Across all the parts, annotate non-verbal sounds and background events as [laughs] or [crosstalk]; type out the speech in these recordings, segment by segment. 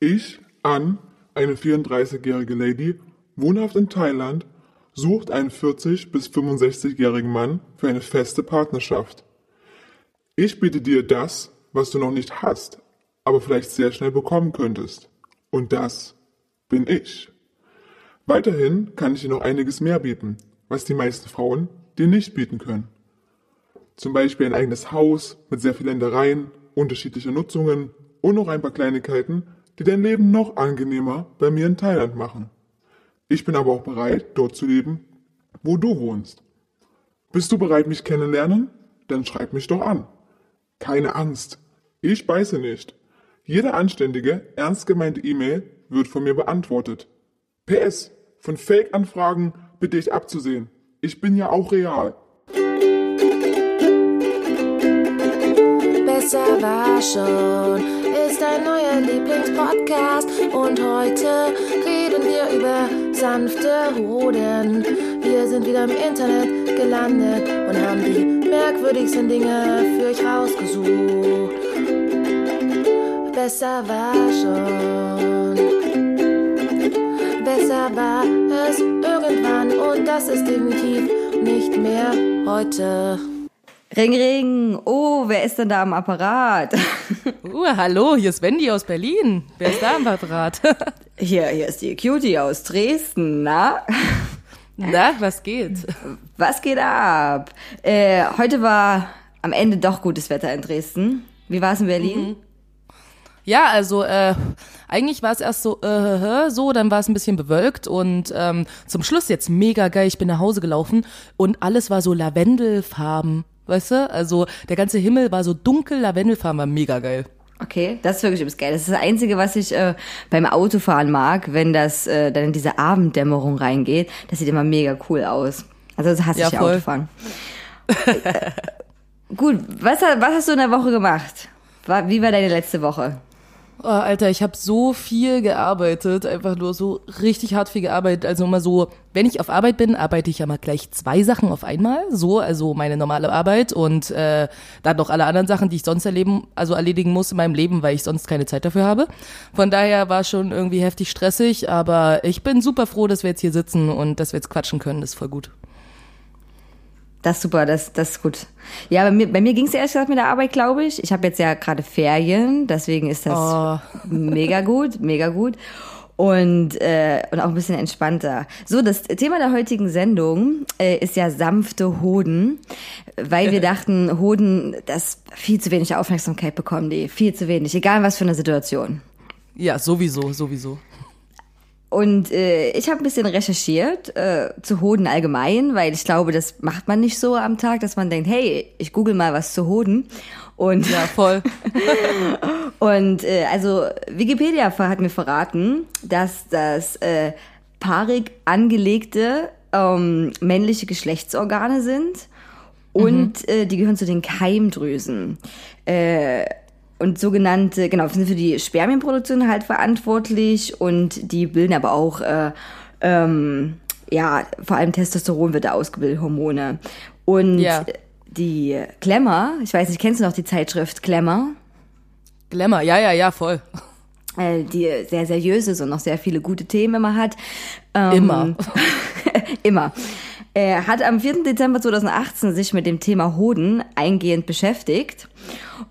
Ich, An, eine 34-jährige Lady, wohnhaft in Thailand, sucht einen 40 bis 65-jährigen Mann für eine feste Partnerschaft. Ich biete dir das, was du noch nicht hast, aber vielleicht sehr schnell bekommen könntest. Und das bin ich. Weiterhin kann ich dir noch einiges mehr bieten, was die meisten Frauen dir nicht bieten können. Zum Beispiel ein eigenes Haus mit sehr vielen Ländereien, unterschiedliche Nutzungen und noch ein paar Kleinigkeiten, die dein Leben noch angenehmer bei mir in Thailand machen. Ich bin aber auch bereit, dort zu leben, wo du wohnst. Bist du bereit, mich kennenlernen? Dann schreib mich doch an. Keine Angst. Ich beiße nicht. Jede anständige, ernst gemeinte E-Mail wird von mir beantwortet. PS, von Fake-Anfragen bitte ich abzusehen. Ich bin ja auch real. Besser war schon ist ein neuer Lieblingspodcast und heute reden wir über sanfte Hoden. Wir sind wieder im Internet gelandet und haben die merkwürdigsten Dinge für euch rausgesucht. Besser war schon. Besser war es irgendwann und das ist definitiv nicht mehr heute. Ring, ring. Oh, wer ist denn da am Apparat? [laughs] Uh, hallo, hier ist Wendy aus Berlin. Wer ist da am Apparat? [laughs] Hier, hier ist die Cutie aus Dresden, na? Na, was geht? Was geht ab? Äh, heute war am Ende doch gutes Wetter in Dresden. Wie war es in Berlin? Mhm. Ja, also äh, eigentlich war es erst so, äh, so, dann war es ein bisschen bewölkt und ähm, zum Schluss jetzt mega geil. Ich bin nach Hause gelaufen und alles war so Lavendelfarben, weißt du? Also der ganze Himmel war so dunkel, Lavendelfarben war mega geil. Okay, das ist wirklich übelst geil. Das ist das Einzige, was ich äh, beim Autofahren mag, wenn das äh, dann in diese Abenddämmerung reingeht. Das sieht immer mega cool aus. Also das hasse Ja, ich ja voll. Autofahren. äh, gut, was, was hast du in der Woche gemacht? Wie war deine letzte Woche? Oh, Alter, ich habe so viel gearbeitet, einfach nur so richtig hart viel gearbeitet. Also immer so, wenn ich auf Arbeit bin, arbeite ich ja mal gleich zwei Sachen auf einmal. So, also meine normale Arbeit und äh, dann noch alle anderen Sachen, die ich sonst erleben, also erledigen muss in meinem Leben, weil ich sonst keine Zeit dafür habe. Von daher war schon irgendwie heftig stressig, aber ich bin super froh, dass wir jetzt hier sitzen und dass wir jetzt quatschen können. Das ist voll gut. Das ist super, das, das ist gut. Ja, bei mir, bei mir ging es ehrlich gesagt mit der Arbeit, glaube ich. Ich habe jetzt ja gerade Ferien, deswegen ist das Oh. [laughs] mega gut, mega gut. Und, äh, und auch ein bisschen entspannter. So, das Thema der heutigen Sendung äh, ist ja sanfte Hoden, weil wir [laughs] dachten, Hoden, das viel zu wenig Aufmerksamkeit bekommen die, viel zu wenig, egal was für eine Situation. Ja, sowieso, sowieso. Und äh, ich habe ein bisschen recherchiert äh, zu Hoden allgemein, weil ich glaube, das macht man nicht so am Tag, dass man denkt, hey, ich google mal was zu Hoden. Und, Ja, voll. [laughs] und äh, also Wikipedia hat mir verraten, dass das äh, paarig angelegte ähm, männliche Geschlechtsorgane sind und äh, die gehören zu den Keimdrüsen. Äh, und sogenannte, genau, sind für die Spermienproduktion halt verantwortlich und die bilden aber auch, äh, ähm, ja, vor allem Testosteron wird da ausgebildet, Hormone. Und Ja. die Klemmer, ich weiß nicht, kennst du noch die Zeitschrift Klemmer? Glamour, ja, ja, ja, voll. äh, die sehr seriös ist und noch sehr viele gute Themen immer hat. Ähm, Immer. [laughs] immer. Er hat am 4. Dezember 2018 sich mit dem Thema Hoden eingehend beschäftigt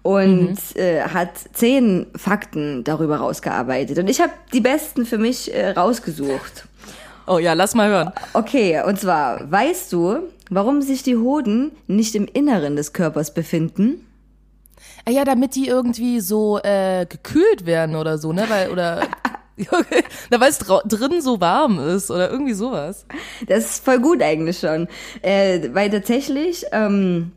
und äh, hat zehn Fakten darüber rausgearbeitet. Und ich habe die besten für mich äh, rausgesucht. Oh ja, lass mal hören. Okay, und zwar, weißt du, warum sich die Hoden nicht im Inneren des Körpers befinden? Ah ja, damit die irgendwie so äh, gekühlt werden oder so, ne? Weil, oder. [laughs] [laughs] Na, weil es drin so warm ist oder irgendwie sowas. Das ist voll gut eigentlich schon. Äh, weil tatsächlich ähm,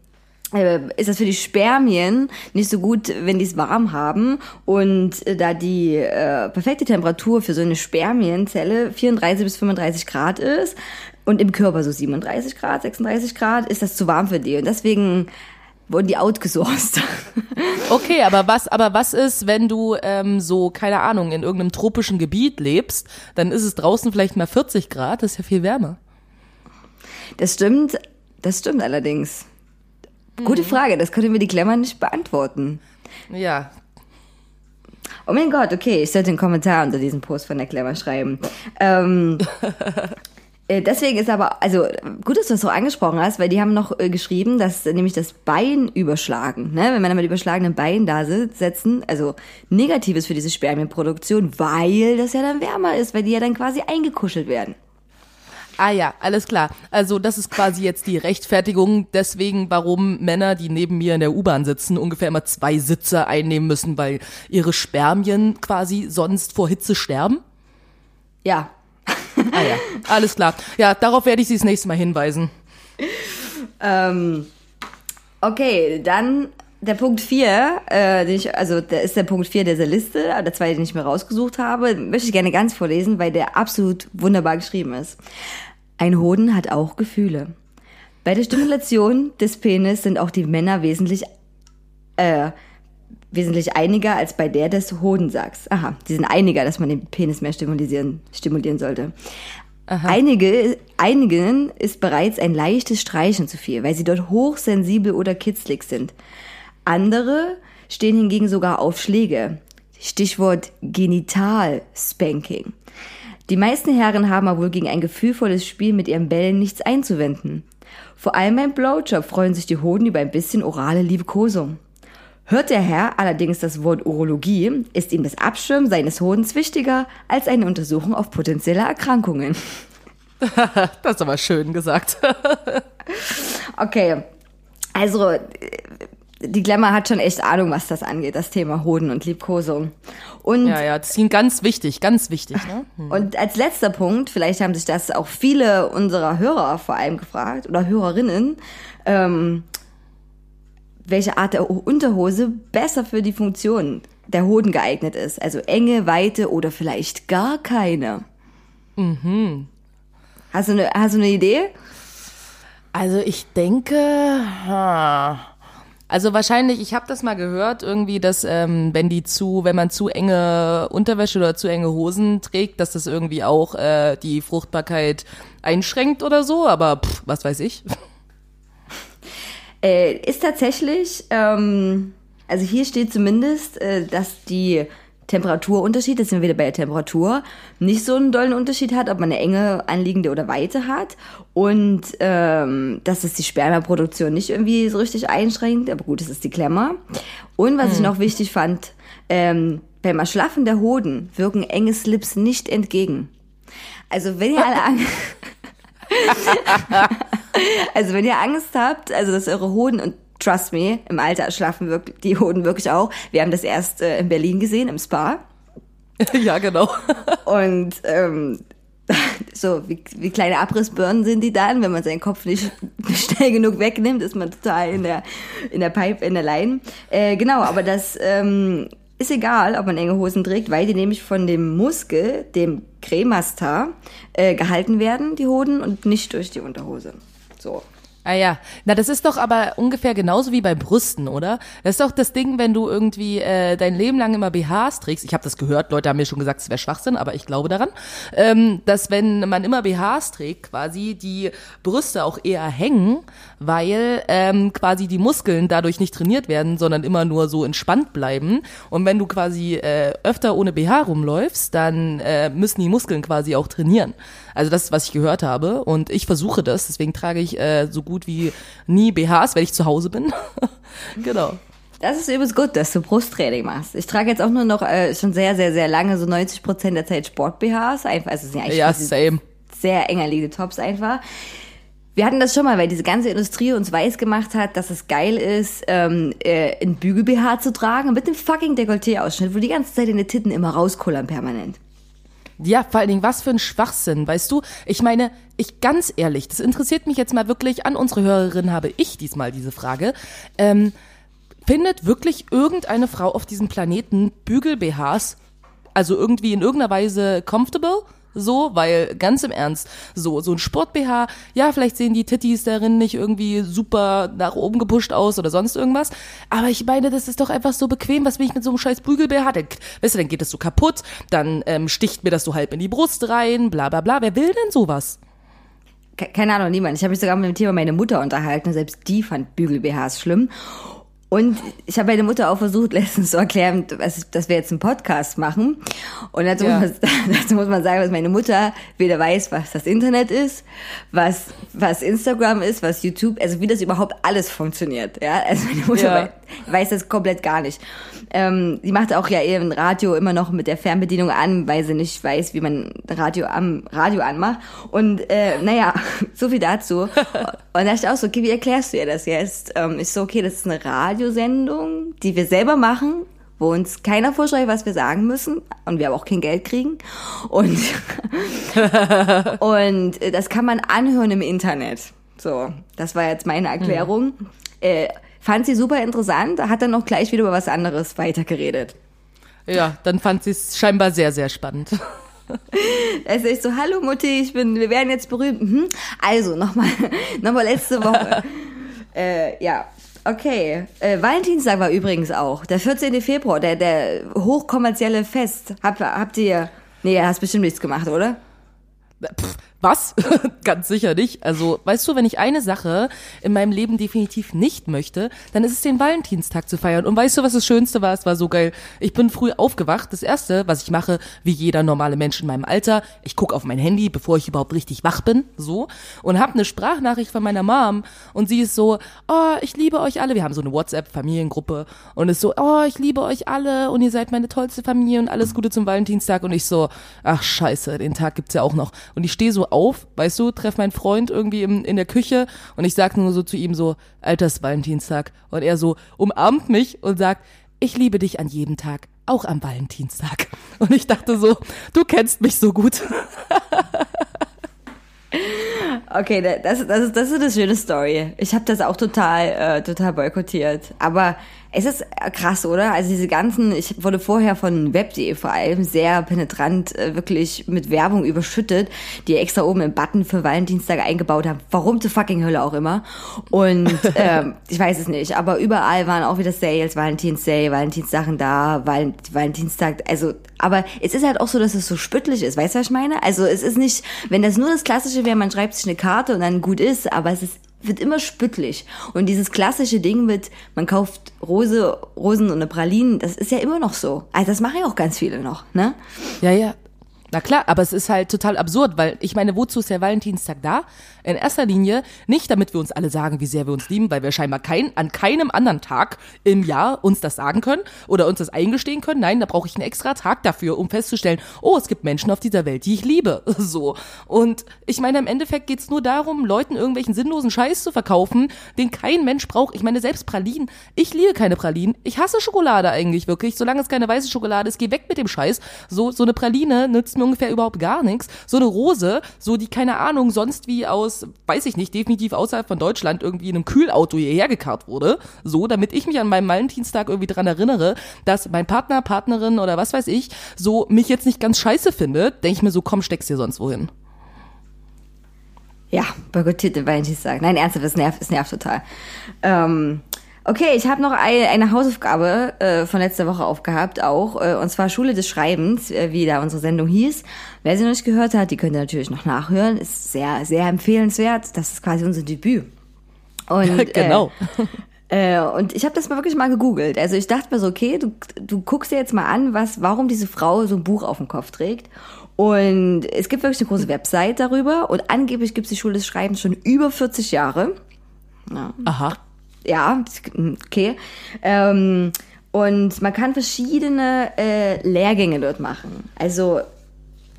äh, ist das für die Spermien nicht so gut, wenn die es warm haben. Und äh, da die äh, perfekte Temperatur für so eine Spermienzelle 34 bis 35 Grad ist und im Körper so 37 Grad, 36 Grad, ist das zu warm für die. Und deswegen wurden die outgesourced. [laughs] Okay, aber was, aber was ist, wenn du ähm, so, keine Ahnung, in irgendeinem tropischen Gebiet lebst, dann ist es draußen vielleicht mal 40 Grad, das ist ja viel wärmer. Das stimmt, das stimmt allerdings. Gute Frage, das können wir die Klemmer nicht beantworten. Ja. Oh mein Gott, okay, ich sollte einen Kommentar unter diesem Post von der Clever schreiben. Ähm, äh, [laughs] deswegen ist aber, also gut, dass du das so angesprochen hast, weil die haben noch äh, geschrieben, dass äh, nämlich das Bein überschlagen, ne? wenn man mit überschlagenen Beinen da sitzt, setzen, also negativ ist für diese Spermienproduktion, weil das ja dann wärmer ist, weil die ja dann quasi eingekuschelt werden. Ah ja, alles klar. Also das ist quasi jetzt die Rechtfertigung deswegen, warum Männer, die neben mir in der U-Bahn sitzen, ungefähr immer zwei Sitze einnehmen müssen, weil ihre Spermien quasi sonst vor Hitze sterben? Ja. Ah ja, alles klar. Ja, darauf werde ich Sie das nächste Mal hinweisen. Ähm, okay, dann der Punkt 4, äh, den ich, also der ist der Punkt 4 dieser Liste, der zweite, den ich mir rausgesucht habe, möchte ich gerne ganz vorlesen, weil der absolut wunderbar geschrieben ist. Ein Hoden hat auch Gefühle. Bei der Stimulation des Penis sind auch die Männer wesentlich, äh, wesentlich einiger als bei der des Hodensacks. Aha, die sind einiger, dass man den Penis mehr stimulieren, stimulieren sollte. Einige, einigen ist bereits ein leichtes Streichen zu viel, weil sie dort hochsensibel oder kitzlig sind. Andere stehen hingegen sogar auf Schläge. Stichwort Genital-Spanking. Die meisten Herren haben aber wohl gegen ein gefühlvolles Spiel mit ihren Bällen nichts einzuwenden. Vor allem beim Blowjob freuen sich die Hoden über ein bisschen orale Liebkosung. Hört der Herr allerdings das Wort Urologie, ist ihm das Abschirmen seines Hodens wichtiger als eine Untersuchung auf potenzielle Erkrankungen. [laughs] Das ist aber schön gesagt. [laughs] Okay, also äh, die Glamour hat schon echt Ahnung, was das angeht, das Thema Hoden und Liebkosung. Und Ja, ja, das ist ihnen ganz wichtig, ganz wichtig. Ne? [laughs] Und als letzter Punkt, vielleicht haben sich das auch viele unserer Hörer vor allem gefragt oder Hörerinnen, ähm, welche Art der Unterhose besser für die Funktion der Hoden geeignet ist. Also enge, weite oder vielleicht gar keine. Mhm. Hast du eine, hast du eine Idee? Also ich denke, ha. also wahrscheinlich, ich habe das mal gehört, irgendwie, dass ähm, wenn die zu, wenn man zu enge Unterwäsche oder zu enge Hosen trägt, dass das irgendwie auch äh, die Fruchtbarkeit einschränkt oder so. Aber pff, was weiß ich. Äh, ist tatsächlich, ähm, also hier steht zumindest, äh, dass die Temperaturunterschied, jetzt sind wir wieder bei der Temperatur, nicht so einen dollen Unterschied hat, ob man eine enge, anliegende oder weite hat. Und ähm, dass es die Spermaproduktion nicht irgendwie so richtig einschränkt, aber gut, das ist die Klemmer. Und was ich noch wichtig fand, ähm, beim Erschlaffen der Hoden wirken enge Slips nicht entgegen. Also wenn ihr alle [laughs] Angst, [laughs] also wenn ihr Angst habt, also dass eure Hoden und trust me, im Alter erschlaffen wirklich die Hoden wirklich auch. Wir haben das erst äh, in Berlin gesehen im Spa [laughs] ja, genau. und ähm, [laughs] so wie, wie kleine Abrissbirnen sind die dann, wenn man seinen Kopf nicht schnell genug wegnimmt, ist man total in der in der Pipe in der Line. Äh, genau, aber das ähm, ist egal, ob man enge Hosen trägt, weil die nämlich von dem Muskel, dem Cremastar, äh, gehalten werden, die Hoden, und nicht durch die Unterhose. So. Ah ja, na das ist doch aber ungefähr genauso wie bei Brüsten, oder? Das ist doch das Ding, wenn du irgendwie äh, dein Leben lang immer BHs trägst. Ich habe das gehört, Leute haben mir schon gesagt, es wäre Schwachsinn, aber ich glaube daran, ähm, dass wenn man immer BHs trägt, quasi die Brüste auch eher hängen, weil ähm, quasi die Muskeln dadurch nicht trainiert werden, sondern immer nur so entspannt bleiben. Und wenn du quasi äh, öfter ohne BH rumläufst, dann äh, müssen die Muskeln quasi auch trainieren. Also das ist, was ich gehört habe und ich versuche das, deswegen trage ich äh, so gut wie nie BHs, wenn ich zu Hause bin. [laughs] genau. Das ist übrigens gut, dass du Brusttraining machst. Ich trage jetzt auch nur noch äh, schon sehr, sehr, sehr lange, so 90 Prozent der Zeit Sport-BHs. Einfach, also es sind eigentlich Ja, same. sehr enger liegende Tops einfach. Wir hatten das schon mal, weil diese ganze Industrie uns weiß gemacht hat, dass es geil ist, ähm, äh, ein Bügel-BH zu tragen mit dem fucking Dekolleté-Ausschnitt, wo die ganze Zeit deine Titten immer rauskullern permanent. Ja, vor allen Dingen, was für ein Schwachsinn, weißt du? Ich meine, ich ganz ehrlich, das interessiert mich jetzt mal wirklich an unsere Hörerin, habe ich diesmal diese Frage. Ähm, findet wirklich irgendeine Frau auf diesem Planeten Bügel-BHs, also irgendwie in irgendeiner Weise comfortable? So, weil ganz im Ernst, so, so ein Sport-BH, ja, vielleicht sehen die Titties darin nicht irgendwie super nach oben gepusht aus oder sonst irgendwas. Aber ich meine, das ist doch einfach so bequem. Was will ich mit so einem scheiß Bügel-BH? Dann, weißt du, dann geht das so kaputt, dann ähm, sticht mir das so halb in die Brust rein, bla bla bla. Wer will denn sowas? Ke- Keine Ahnung, niemand. Ich habe mich sogar mit dem Thema meine Mutter unterhalten. Selbst die fand Bügel-BHs schlimm. Und ich habe meine Mutter auch versucht, [laughs] letztens zu erklären, dass, wir jetzt einen Podcast machen. Und dazu, Ja. muss man, [laughs] dazu muss man sagen, dass meine Mutter weder weiß, was das Internet ist, was, was Instagram ist, was YouTube, also wie das überhaupt alles funktioniert. Ja, also meine Mutter Ja. weiß, weiß das komplett gar nicht. Ähm, die macht auch ja ihr Radio immer noch mit der Fernbedienung an, weil sie nicht weiß, wie man Radio am Radio anmacht. Und äh, naja, [laughs] so viel dazu. Und da dachte ich auch so, okay, wie erklärst du ihr das jetzt? Ähm, ich so, okay, das ist eine Radiosendung, die wir selber machen, wo uns keiner vorschreibt, was wir sagen müssen und wir aber auch kein Geld kriegen. Und, [laughs] und äh, das kann man anhören im Internet. So, das war jetzt meine Erklärung. Äh, fand sie super interessant, hat dann auch gleich wieder über was anderes weitergeredet. Ja, dann fand sie es scheinbar sehr, sehr spannend. [laughs] Also ich so, hallo Mutti, ich bin, wir werden jetzt berühmt. Mhm. Also, nochmal, [laughs] nochmal letzte Woche. äh, ja, okay. Äh, Valentinstag war übrigens auch, der 14. Februar, der, der hochkommerzielle Fest. Hab, habt ihr, nee, hast bestimmt nichts gemacht, oder? Pff, was? [laughs] Ganz sicher nicht. Also, weißt du, wenn ich eine Sache in meinem Leben definitiv nicht möchte, dann ist es den Valentinstag zu feiern. Und weißt du, was das Schönste war? Es war so geil. Ich bin früh aufgewacht. Das erste, was ich mache, wie jeder normale Mensch in meinem Alter, ich gucke auf mein Handy, bevor ich überhaupt richtig wach bin, so, und habe eine Sprachnachricht von meiner Mom. Und sie ist so, oh, ich liebe euch alle. Wir haben so eine WhatsApp-Familiengruppe. Und ist so, oh, ich liebe euch alle und ihr seid meine tollste Familie und alles Gute zum Valentinstag. Und ich so, ach scheiße, den Tag gibt's ja auch noch. Und ich stehe so auf, weißt du, treff meinen Freund irgendwie im, in der Küche und ich sag nur so zu ihm so, Alters Valentinstag. Und er so umarmt mich und sagt, ich liebe dich an jedem Tag, auch am Valentinstag. [laughs] Und ich dachte so, du kennst mich so gut. [laughs] Okay, da- das, das, ist, das ist eine schöne Story. Ich habe das auch total, äh, total boykottiert. Aber es ist äh, krass, oder? Also diese ganzen, ich wurde vorher von web.de vor allem sehr penetrant äh, wirklich mit Werbung überschüttet, die extra oben im Button für Valentinstag eingebaut haben. Warum zur fucking Hölle auch immer. Und [laughs] ähm, ich weiß es nicht, aber überall waren auch wieder Sales, Valentinsday, Valentinssachen da, Val Valentinstag, also aber es ist halt auch so, dass es so spüttlich ist, weißt du, was ich meine? Also es ist nicht, wenn das nur das Klassische wäre, man schreibt sich eine Karte und dann gut ist, aber es ist wird immer spüttlich. Und dieses klassische Ding mit, man kauft Rose, Rosen und eine Pralinen, das ist ja immer noch so. Also das machen ja auch ganz viele noch, ne? Ja, ja. Na klar, aber es ist halt total absurd, weil ich meine, wozu ist der Valentinstag da? In erster Linie nicht, damit wir uns alle sagen, wie sehr wir uns lieben, weil wir scheinbar kein, an keinem anderen Tag im Jahr uns das sagen können oder uns das eingestehen können. Nein, da brauche ich einen extra Tag dafür, um festzustellen, oh, es gibt Menschen auf dieser Welt, die ich liebe. [laughs] So. Und ich meine, im Endeffekt geht's nur darum, Leuten irgendwelchen sinnlosen Scheiß zu verkaufen, den kein Mensch braucht. Ich meine, selbst Pralinen. Ich liebe keine Pralinen. Ich hasse Schokolade eigentlich wirklich. Solange es keine weiße Schokolade ist, geh weg mit dem Scheiß. So, so eine Praline nützt mir ungefähr überhaupt gar nichts. So eine Rose, so die, keine Ahnung, sonst wie aus, weiß ich nicht, definitiv außerhalb von Deutschland irgendwie in einem Kühlauto hierher gekarrt wurde. So, damit ich mich an meinem Valentinstag irgendwie dran erinnere, dass mein Partner, Partnerin oder was weiß ich, so mich jetzt nicht ganz scheiße findet, denke ich mir so, komm, steck's dir sonst wohin. Ja, boykottiert den Valentinstag. Nein, ernsthaft, es nervt, es nervt total. Ähm, okay, ich habe noch eine, eine Hausaufgabe äh, von letzter Woche aufgehabt, auch, äh, und zwar Schule des Schreibens, äh, wie da unsere Sendung hieß. Wer sie noch nicht gehört hat, die könnt ihr natürlich noch nachhören. Ist sehr, sehr empfehlenswert. Das ist quasi unser Debüt. Und, [laughs] genau. Äh, äh, und ich habe das mal wirklich mal gegoogelt. Also ich dachte mir so, okay, du, du guckst dir jetzt mal an, was, warum diese Frau so ein Buch auf dem Kopf trägt. Und es gibt wirklich eine große Website darüber und angeblich gibt es die Schule des Schreibens schon über 40 Jahre. Aha. Ja, okay. Ähm, und man kann verschiedene äh, Lehrgänge dort machen. Also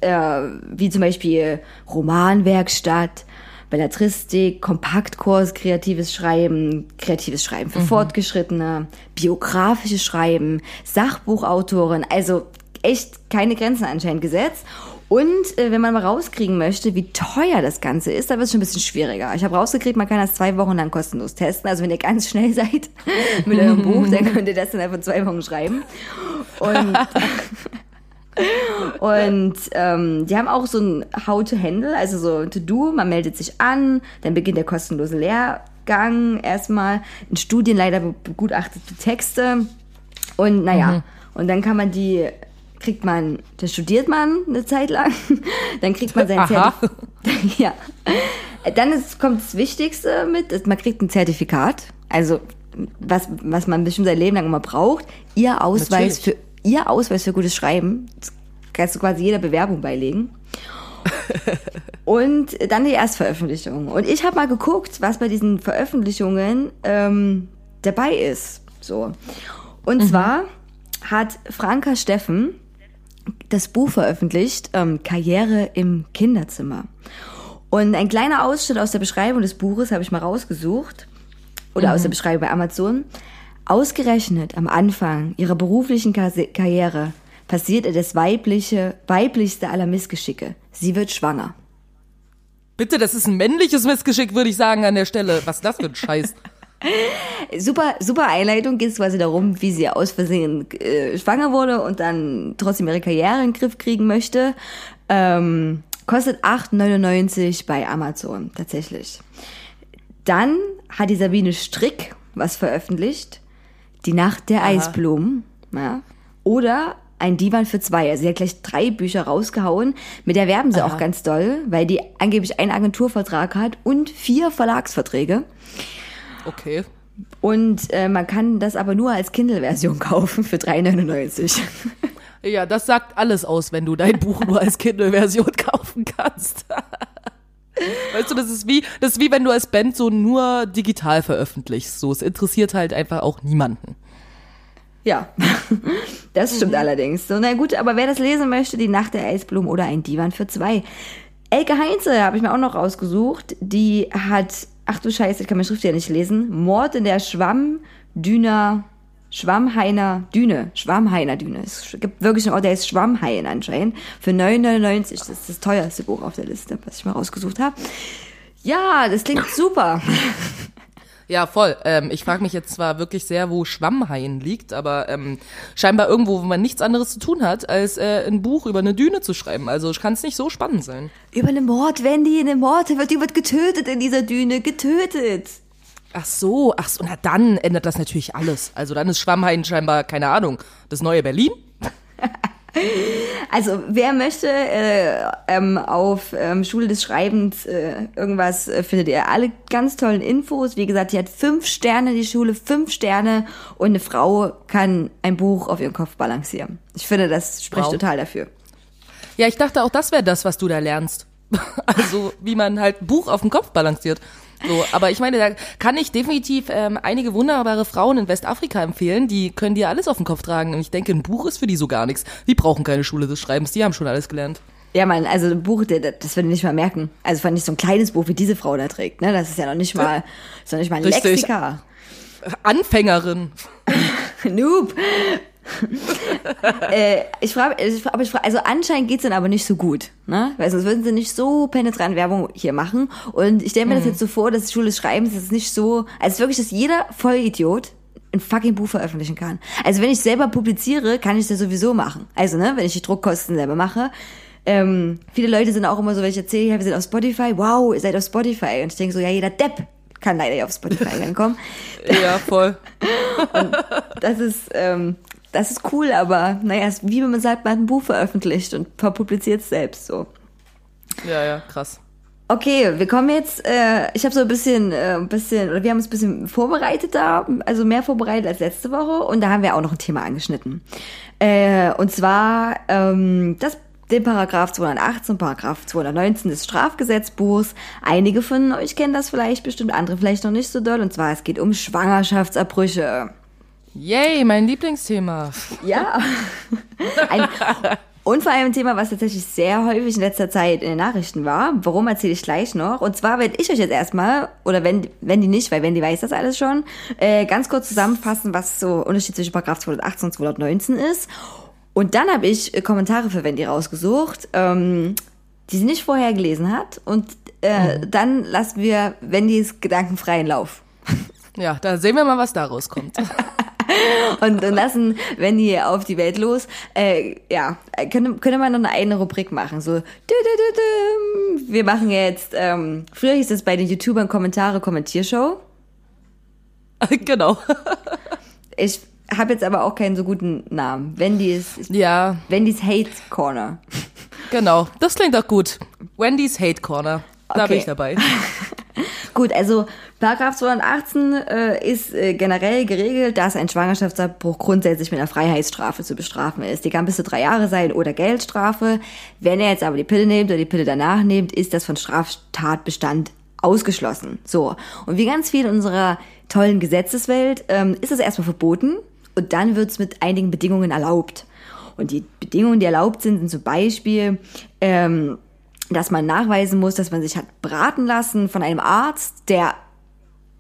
äh, wie zum Beispiel Romanwerkstatt, Belletristik, Kompaktkurs, kreatives Schreiben, kreatives Schreiben für Fortgeschrittene, biografisches Schreiben, Sachbuchautorin, also echt keine Grenzen anscheinend gesetzt. Und äh, wenn man mal rauskriegen möchte, wie teuer das Ganze ist, dann wird es schon ein bisschen schwieriger. Ich habe rausgekriegt, man kann das zwei Wochen lang kostenlos testen. Also wenn ihr ganz schnell [laughs] seid mit eurem Buch, dann könnt ihr das dann einfach zwei Wochen schreiben. Und [laughs] und ähm, die haben auch so ein How to Handle, also so To Do. Man meldet sich an, dann beginnt der kostenlose Lehrgang erstmal. In Studien leider begutachtete Texte. Und naja, und dann kann man die, kriegt man, das studiert man eine Zeit lang. [laughs] Dann kriegt man sein. Zertifikat. [laughs] ja. Dann ist, kommt das Wichtigste mit, ist, man kriegt ein Zertifikat. Also was, was man bestimmt sein Leben lang immer braucht, ihr Ausweis Natürlich. für ihr Ausweis für gutes Schreiben. Das kannst du quasi jeder Bewerbung beilegen. [laughs] Und dann die Erstveröffentlichung. Und ich habe mal geguckt, was bei diesen Veröffentlichungen ähm, dabei ist. So. Und zwar hat Franka Steffen das Buch veröffentlicht, ähm, Karriere im Kinderzimmer. Und ein kleiner Ausschnitt aus der Beschreibung des Buches habe ich mal rausgesucht. Oder aus der Beschreibung bei Amazon. Ausgerechnet am Anfang ihrer beruflichen Karriere passiert ihr das weibliche, weiblichste aller Missgeschicke. Sie wird schwanger. Bitte, das ist ein männliches Missgeschick, würde ich sagen an der Stelle. Was ist das für ein Scheiß? [laughs] Super, super Einleitung geht es quasi darum, wie sie aus Versehen äh, schwanger wurde und dann trotzdem ihre Karriere in den Griff kriegen möchte. Ähm, kostet 8,99 bei Amazon tatsächlich. Dann hat die Sabine Strick was veröffentlicht. Die Nacht der Eisblumen. Ja. Oder ein Divan für zwei. Also sie hat gleich drei Bücher rausgehauen. Mit der werben sie auch ganz doll, weil die angeblich einen Agenturvertrag hat und vier Verlagsverträge. Okay. Und äh, man kann das aber nur als Kindle-Version [laughs] kaufen für 3,99. Ja, das sagt alles aus, wenn du dein Buch nur als Kindle-Version [laughs] kaufen kannst. [laughs] Weißt du, das ist wie, das ist wie wenn du als Band so nur digital veröffentlichst. So, es interessiert halt einfach auch niemanden. ja, [laughs] das stimmt allerdings. So, na gut, aber wer das lesen möchte, die Nacht der Eisblumen oder ein Divan für zwei. Elke Heinze habe ich mir auch noch rausgesucht. Die hat, ach du Scheiße, ich kann meine Schrift ja nicht lesen. Mord in der Schwammdüner, Schwammhainer Düne, Schwammhainer Düne. Es gibt wirklich einen Ort, der ist Schwammhain anscheinend. Für 9,99. Das ist das teuerste Buch auf der Liste, was ich mal rausgesucht habe. Ja, das klingt [laughs] super. Ja, voll. Ähm, ich frage mich jetzt zwar wirklich sehr, wo Schwammhain liegt, aber ähm, scheinbar irgendwo, wo man nichts anderes zu tun hat, als äh, ein Buch über eine Düne zu schreiben. Also kann es nicht so spannend sein. Über eine Mord, Wendy, eine Mord, die wird getötet in dieser Düne, getötet. Ach so, ach so, na dann ändert das natürlich alles. Also dann ist Schwammhain scheinbar, keine Ahnung, das neue Berlin? [laughs] Also wer möchte äh, ähm, auf ähm, Schule des Schreibens äh, irgendwas, äh, findet ihr alle ganz tollen Infos. Wie gesagt, die hat fünf Sterne, die Schule, fünf Sterne und eine Frau kann ein Buch auf ihren Kopf balancieren. Ich finde, das spricht Wow. total dafür. Ja, ich dachte auch, das wäre das, was du da lernst. [laughs] Also wie man halt ein Buch auf dem Kopf balanciert. So, aber ich meine, da kann ich definitiv ähm, einige wunderbare Frauen in Westafrika empfehlen, die können dir alles auf den Kopf tragen. Und ich denke, ein Buch ist für die so gar nichts. Die brauchen keine Schule des Schreibens, die haben schon alles gelernt. Ja, man, also ein Buch, das würde ich nicht mal merken. Also vor allem nicht so ein kleines Buch, wie diese Frau da trägt. Ne? Das ist ja noch nicht mal, ist noch nicht mal ein Richtig. Lexika. Anfängerin. [laughs] Noob. [laughs] äh, ich frage, aber ich frage, also anscheinend geht's dann aber nicht so gut, ne? Weil sonst würden sie nicht so penetrant Werbung hier machen. Und ich stelle mir das jetzt so vor, dass Schule des Schreibens ist nicht so, also wirklich, dass jeder Vollidiot ein fucking Buch veröffentlichen kann. Also wenn ich selber publiziere, kann ich das sowieso machen. Also ne, wenn ich die Druckkosten selber mache. Ähm, viele Leute sind auch immer so, wenn ich erzähle, ja, wir sind auf Spotify, wow, ihr seid auf Spotify. Und ich denke so, ja, jeder Depp kann leider nicht auf Spotify [laughs] reinkommen. Ja, voll. [laughs] Das ist, ähm, das ist cool, aber naja, es ist wie wenn man sagt, man hat ein Buch veröffentlicht und verpubliziert es selbst so. Ja, ja, krass. Okay, wir kommen jetzt, äh, ich habe so ein bisschen, äh, ein bisschen, oder wir haben uns ein bisschen vorbereitet da, also mehr vorbereitet als letzte Woche und da haben wir auch noch ein Thema angeschnitten. Äh, und zwar ähm, das den Paragraph 218 und Paragraph 219 des Strafgesetzbuchs. Einige von euch kennen das vielleicht bestimmt, andere vielleicht noch nicht so doll. Und zwar, es geht um Schwangerschaftsabbrüche. Yay, mein Lieblingsthema. Ja. Ein, und vor allem ein Thema, was tatsächlich sehr häufig in letzter Zeit in den Nachrichten war. Warum erzähle ich gleich noch. Und zwar werde ich euch jetzt erstmal, oder wenn, wenn die nicht, weil wenn die weiß das alles schon, äh, ganz kurz zusammenfassen, was so Unterschied zwischen Paragraph 218 und 219 ist. Und dann habe ich äh, Kommentare für Wendy rausgesucht, ähm, die sie nicht vorher gelesen hat. Und äh, dann lassen wir Wendys gedankenfreien Lauf. Ja, da sehen wir mal, was daraus kommt. [laughs] [laughs] und, und lassen Wendy auf die Welt los. Äh, ja, könnte, könnte man noch eine eigene Rubrik machen. So, dü, dü, dü, wir machen jetzt, ähm, früher hieß es bei den YouTubern Kommentare Kommentiershow. [laughs] genau. Ich habe jetzt aber auch keinen so guten Namen. Wendy's, Ja, Wendy's Hate Corner. genau. Das klingt doch gut. Wendy's Hate Corner. Da Okay. bin ich dabei. [laughs] Gut, also Paragraph 218 äh, ist äh, generell geregelt, dass ein Schwangerschaftsabbruch grundsätzlich mit einer Freiheitsstrafe zu bestrafen ist. Die kann bis zu drei Jahre sein oder Geldstrafe. Wenn er jetzt aber die Pille nimmt oder die Pille danach nimmt, ist das von Straftatbestand ausgeschlossen. So. Und wie ganz viel in unserer tollen Gesetzeswelt ähm, ist es erstmal verboten und dann wird es mit einigen Bedingungen erlaubt. Und die Bedingungen, die erlaubt sind, sind zum Beispiel, ähm, dass man nachweisen muss, dass man sich hat beraten lassen von einem Arzt, der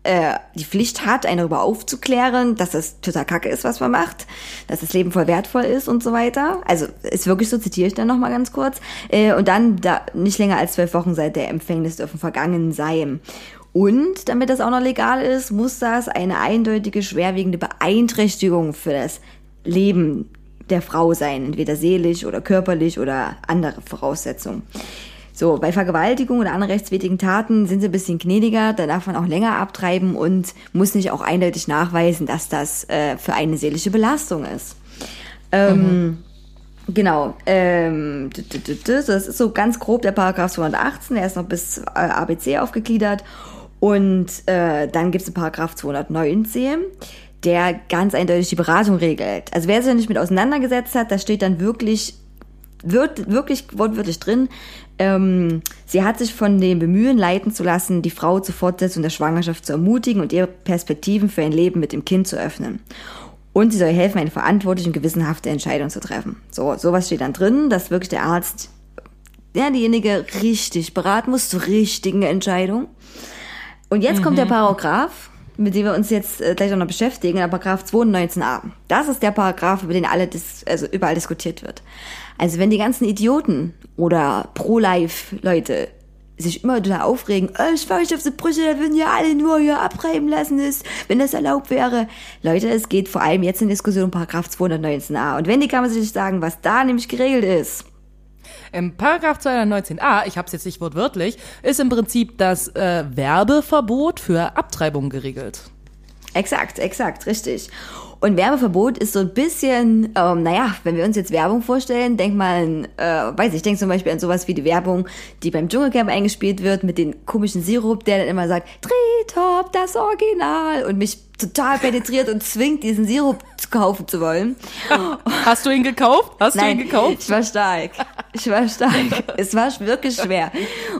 äh, die Pflicht hat, einen darüber aufzuklären, dass das total kacke ist, was man macht, dass das Leben voll wertvoll ist und so weiter. Also ist wirklich so, zitiere ich dann nochmal ganz kurz. Äh, und dann da nicht länger als zwölf Wochen seit der Empfängnis dürfen vergangen sein. Und damit das auch noch legal ist, muss das eine eindeutige, schwerwiegende Beeinträchtigung für das Leben der Frau sein, entweder seelisch oder körperlich oder andere Voraussetzungen. So, bei Vergewaltigung oder anderen rechtswidrigen Taten sind sie ein bisschen gnädiger, da darf man auch länger abtreiben und muss nicht auch eindeutig nachweisen, dass das äh, für eine seelische Belastung ist. Ähm, Genau, ähm, das ist so ganz grob der Paragraph 218, der ist noch bis äh, ABC aufgegliedert. Und äh, dann gibt es den Paragraph 219, der ganz eindeutig die Beratung regelt. Also wer sich nicht mit auseinandergesetzt hat, da steht dann wirklich, wird, wirklich wortwörtlich drin, ähm, sie hat sich von dem Bemühen leiten zu lassen, die Frau zur Fortsetzung der Schwangerschaft zu ermutigen und ihr Perspektiven für ein Leben mit dem Kind zu öffnen. Und sie soll helfen, eine verantwortliche und gewissenhafte Entscheidung zu treffen. So, sowas steht dann drin, dass wirklich der Arzt, ja, diejenige richtig beraten muss zur richtigen Entscheidung. Und jetzt mhm. kommt der Paragraph, mit dem wir uns jetzt äh, gleich auch noch beschäftigen, der Paragraph 219a. Das ist der Paragraph, über den alle dis also überall diskutiert wird. Also wenn die ganzen Idioten oder Pro-Life-Leute sich immer total aufregen, oh, Schwangerschaftsbrüche, da würden ja alle nur hier abreiben lassen, ist, wenn das erlaubt wäre. Leute, es geht vor allem jetzt in Diskussion um Paragraph 219a. Und wenn die kann man sich sagen, was da nämlich geregelt ist. Im Paragraph 219a, ich habe es jetzt nicht wortwörtlich, ist im Prinzip das äh, Werbeverbot für Abtreibung geregelt. Exakt, exakt, richtig. Und Werbeverbot ist so ein bisschen, ähm, naja, wenn wir uns jetzt Werbung vorstellen, denk mal, äh, weiß ich, denk zum Beispiel an sowas wie die Werbung, die beim Dschungelcamp eingespielt wird mit dem komischen Sirup, der dann immer sagt, Tritop, das Original und mich total penetriert und zwingt, diesen Sirup zu kaufen zu wollen. Hast du ihn gekauft? Hast Nein, du ihn gekauft? Ich war stark. Ich war stark. es war wirklich schwer.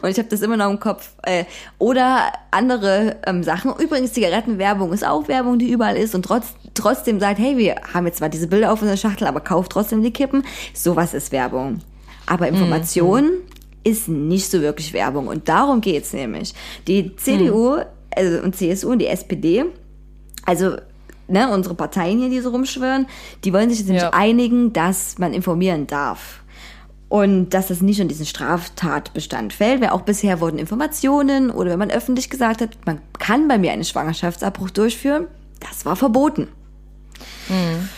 Und ich habe das immer noch im Kopf. Äh, oder andere ähm, Sachen. Übrigens, Zigarettenwerbung ist auch Werbung, die überall ist und trotz, trotzdem sagt, hey, wir haben jetzt zwar diese Bilder auf unserer Schachtel, aber kauft trotzdem die Kippen. Sowas ist Werbung. Aber Information mhm. ist nicht so wirklich Werbung. Und darum geht's nämlich. Die CDU mhm. also, und CSU und die SPD also ne, unsere Parteien hier, die so rumschwören, die wollen sich jetzt nämlich ja. einigen, dass man informieren darf. Und dass das nicht in diesen Straftatbestand fällt, weil auch bisher wurden Informationen oder wenn man öffentlich gesagt hat, man kann bei mir einen Schwangerschaftsabbruch durchführen, das war verboten. Mhm.